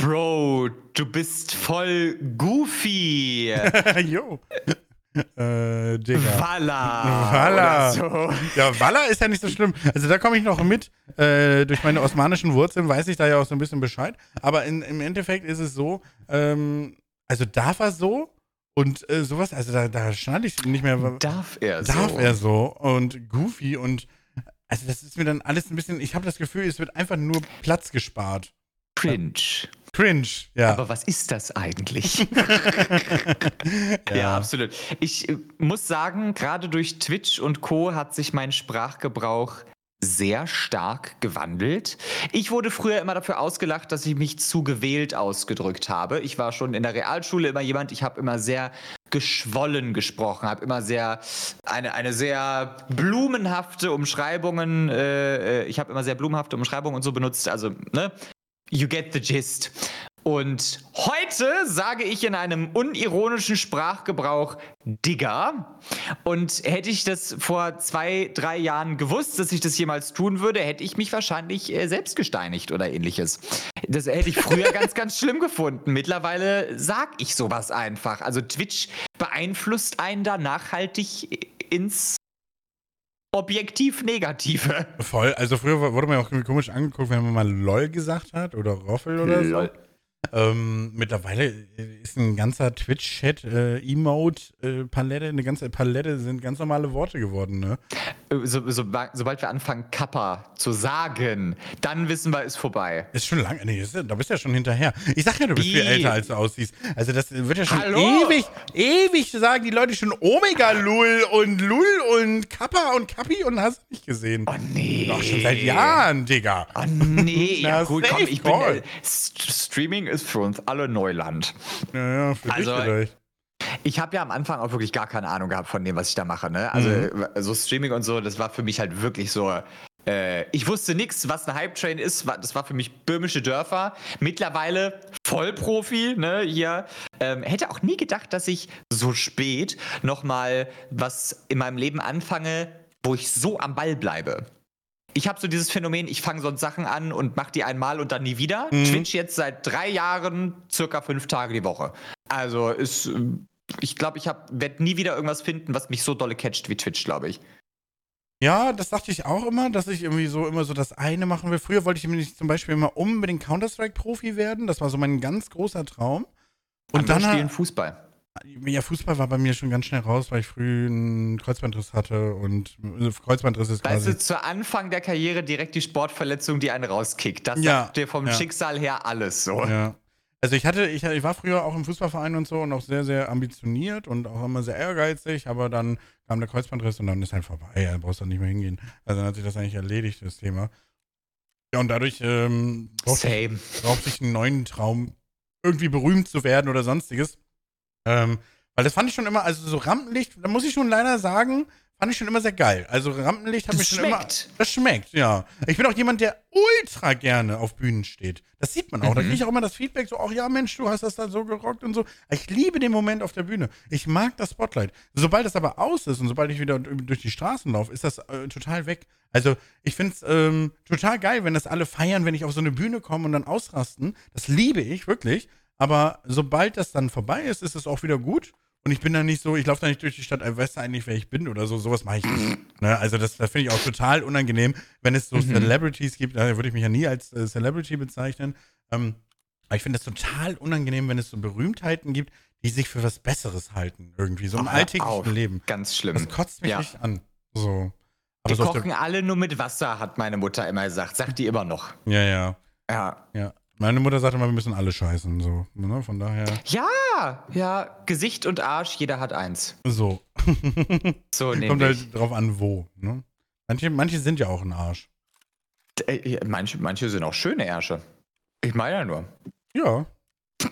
Bro, du bist voll goofy. Jo. Äh, Digga. Walla. Walla. So. Ja, Walla ist ja nicht so schlimm. Also da komme ich noch mit. Äh, durch meine osmanischen Wurzeln weiß ich da ja auch so ein bisschen Bescheid. Aber in, im Endeffekt ist es so, ähm, also darf er so und äh, sowas, also da, da schneide ich nicht mehr. Darf er so? Darf er so und Goofy und also das ist mir dann alles ein bisschen, ich habe das Gefühl, es wird einfach nur Platz gespart. Cringe. Cringe, ja. Aber was ist das eigentlich? ja. ja. absolut. Ich äh, muss sagen, gerade durch Twitch und Co. hat sich mein Sprachgebrauch sehr stark gewandelt. Ich wurde früher immer dafür ausgelacht, dass ich mich zu gewählt ausgedrückt habe. Ich war schon in der Realschule immer jemand, ich habe immer sehr geschwollen gesprochen, habe immer sehr eine, eine sehr blumenhafte Umschreibungen, äh, äh ich habe immer sehr blumenhafte Umschreibungen und so benutzt, also ne, you get the gist. Und heute sage ich in einem unironischen Sprachgebrauch Digger. Und hätte ich das vor zwei, drei Jahren gewusst, dass ich das jemals tun würde, hätte ich mich wahrscheinlich äh, selbst gesteinigt oder ähnliches. Das hätte ich früher ganz, ganz schlimm gefunden. Mittlerweile sag ich sowas einfach. Also Twitch beeinflusst einen da nachhaltig ins objektiv Negative. Voll. Also früher wurde man auch komisch angeguckt, wenn man mal LOL gesagt hat oder Roffel oder LOL. Ähm, mittlerweile ist ein ganzer Twitch-Chat, äh, Emote-Palette, äh, eine ganze Palette sind ganz normale Worte geworden, ne? Äh, so, so, sobald wir anfangen, Kappa zu sagen, dann wissen wir, ist vorbei. Ist schon lange, nee, ist, da bist du ja schon hinterher. Ich sag ja, du bist Wie? viel älter, als du aussiehst. Also das wird ja schon Hallo? ewig, ewig sagen die Leute schon Omega Lul und Lul und Kappa und Kappi und hast du nicht gesehen. Oh nee. Doch schon seit Jahren, Digga. Oh nee, ja gut, komm, ich bin, äh, Streaming ist für uns alle Neuland. Ja, ja, für also, dich vielleicht. Ich habe ja am Anfang auch wirklich gar keine Ahnung gehabt von dem, was ich da mache. Ne? Also mhm. so Streaming und so, das war für mich halt wirklich so. Äh, ich wusste nichts, was ein Hype-Train ist. Das war für mich böhmische Dörfer. Mittlerweile Vollprofi, ne, hier. Ähm, hätte auch nie gedacht, dass ich so spät nochmal was in meinem Leben anfange, wo ich so am Ball bleibe ich habe so dieses Phänomen, ich fange sonst Sachen an und mache die einmal und dann nie wieder. Mhm. Twitch jetzt seit drei Jahren circa fünf Tage die Woche. Also ist, ich glaube, ich werde nie wieder irgendwas finden, was mich so dolle catcht wie Twitch, glaube ich. Ja, das dachte ich auch immer, dass ich irgendwie so immer so das eine machen will. Früher wollte ich nämlich zum Beispiel immer unbedingt Counter-Strike-Profi werden. Das war so mein ganz großer Traum. Und Andere dann spielen Fußball. Ja, Fußball war bei mir schon ganz schnell raus, weil ich früh einen Kreuzbandriss hatte und äh, Kreuzbandriss ist quasi. Weißt du, zu Anfang der Karriere direkt die Sportverletzung, die einen rauskickt. Das ja, sagt dir vom ja. Schicksal her alles so. Ja. Also ich hatte, ich, ich war früher auch im Fußballverein und so und auch sehr, sehr ambitioniert und auch immer sehr ehrgeizig, aber dann kam der Kreuzbandriss und dann ist halt vorbei, ja, brauchst du nicht mehr hingehen. Also dann hat sich das eigentlich erledigt, das Thema. Ja, und dadurch ähm, brauchte, ich, brauchte ich einen neuen Traum, irgendwie berühmt zu werden oder sonstiges. Ähm, weil das fand ich schon immer, also so Rampenlicht, da muss ich schon leider sagen, fand ich schon immer sehr geil. Also Rampenlicht hat das mich schon schmeckt. immer. Das schmeckt, ja. Ich bin auch jemand, der ultra gerne auf Bühnen steht. Das sieht man auch. Mhm. Da kriege ich auch immer das Feedback, so, ach ja, Mensch, du hast das da so gerockt und so. Ich liebe den Moment auf der Bühne. Ich mag das Spotlight. Sobald das aber aus ist und sobald ich wieder durch die Straßen laufe, ist das äh, total weg. Also ich finde es ähm, total geil, wenn das alle feiern, wenn ich auf so eine Bühne komme und dann ausrasten. Das liebe ich, wirklich. Aber sobald das dann vorbei ist, ist es auch wieder gut. Und ich bin da nicht so, ich laufe da nicht durch die Stadt, ich weiß eigentlich, wer ich bin oder so. Sowas mache ich nicht. Ne? Also, das, das finde ich auch total unangenehm, wenn es so mhm. Celebrities gibt. Da würde ich mich ja nie als äh, Celebrity bezeichnen. Ähm, aber ich finde es total unangenehm, wenn es so Berühmtheiten gibt, die sich für was Besseres halten, irgendwie. So im Ach, alltäglichen auf. Leben. Ganz schlimm. Das kotzt mich ja. nicht an. So. Aber die so kochen alle nur mit Wasser, hat meine Mutter immer gesagt. Sagt die immer noch. Ja, ja. Ja. Ja. Meine Mutter sagt immer, wir müssen alle scheißen, so, ne? Von daher. Ja, ja, Gesicht und Arsch, jeder hat eins. So. so. Kommt halt drauf an, wo, ne? Manche, manche sind ja auch ein Arsch. Äh, manche, manche sind auch schöne Ärsche. Ich meine ja nur. Ja.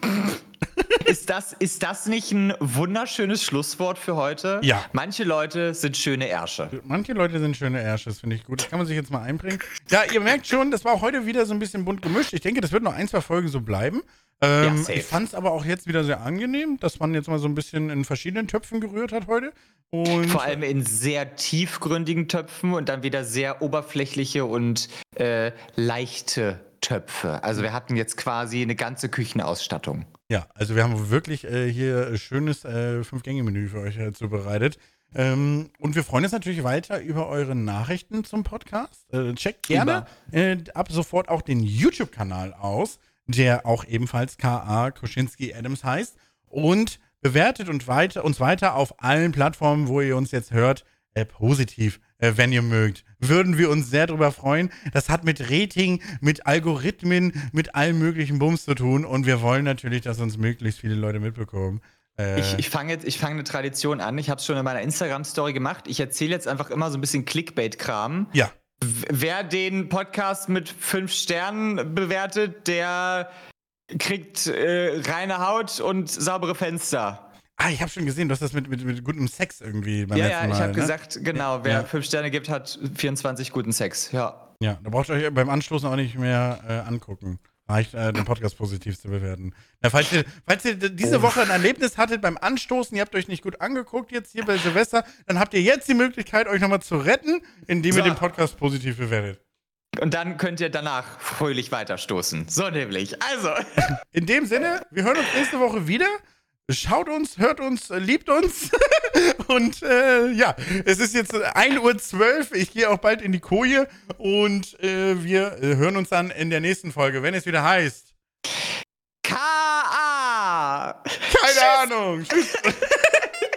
ist, das, ist das nicht ein wunderschönes Schlusswort für heute? Ja. Manche Leute sind schöne Ärsche. Manche Leute sind schöne Ärsche, das finde ich gut. Das kann man sich jetzt mal einbringen. Ja, ihr merkt schon, das war auch heute wieder so ein bisschen bunt gemischt. Ich denke, das wird noch ein, zwei Folgen so bleiben. Ähm, ja, ich fand es aber auch jetzt wieder sehr angenehm, dass man jetzt mal so ein bisschen in verschiedenen Töpfen gerührt hat heute. Und Vor allem in sehr tiefgründigen Töpfen und dann wieder sehr oberflächliche und äh, leichte Töpfe. Also wir hatten jetzt quasi eine ganze Küchenausstattung. Ja, also wir haben wirklich äh, hier schönes äh, Fünf-Gänge-Menü für euch äh, zubereitet. Ähm, und wir freuen uns natürlich weiter über eure Nachrichten zum Podcast. Äh, checkt gerne äh, ab sofort auch den YouTube-Kanal aus, der auch ebenfalls K.A. Koschinski Adams heißt. Und bewertet und weiter, uns weiter auf allen Plattformen, wo ihr uns jetzt hört, äh, positiv äh, wenn ihr mögt. Würden wir uns sehr darüber freuen. Das hat mit Rating, mit Algorithmen, mit allem möglichen Bums zu tun. Und wir wollen natürlich, dass uns möglichst viele Leute mitbekommen. Äh ich, ich fange jetzt, ich fange eine Tradition an. Ich habe es schon in meiner Instagram-Story gemacht. Ich erzähle jetzt einfach immer so ein bisschen Clickbait-Kram. Ja. Wer den Podcast mit fünf Sternen bewertet, der kriegt äh, reine Haut und saubere Fenster. Ah, ich habe schon gesehen, du hast das mit, mit, mit gutem Sex irgendwie beim ja, letzten Mal. Ja, ich habe ne? gesagt, genau, wer ja. fünf Sterne gibt, hat 24 guten Sex. Ja. Ja, da braucht ihr euch beim Anstoßen auch nicht mehr äh, angucken. Reicht, äh, den Podcast positiv zu bewerten. Ja, falls, ihr, falls ihr diese oh. Woche ein Erlebnis hattet beim Anstoßen, ihr habt euch nicht gut angeguckt jetzt hier bei Silvester, dann habt ihr jetzt die Möglichkeit, euch nochmal zu retten, indem so. ihr den Podcast positiv bewertet. Und dann könnt ihr danach fröhlich weiterstoßen. So nämlich. Also. In dem Sinne, wir hören uns nächste Woche wieder. Schaut uns, hört uns, liebt uns. und äh, ja, es ist jetzt 1.12 Uhr. Ich gehe auch bald in die Koje. Und äh, wir äh, hören uns dann in der nächsten Folge, wenn es wieder heißt. K.A. Keine Ahnung. Tschüss.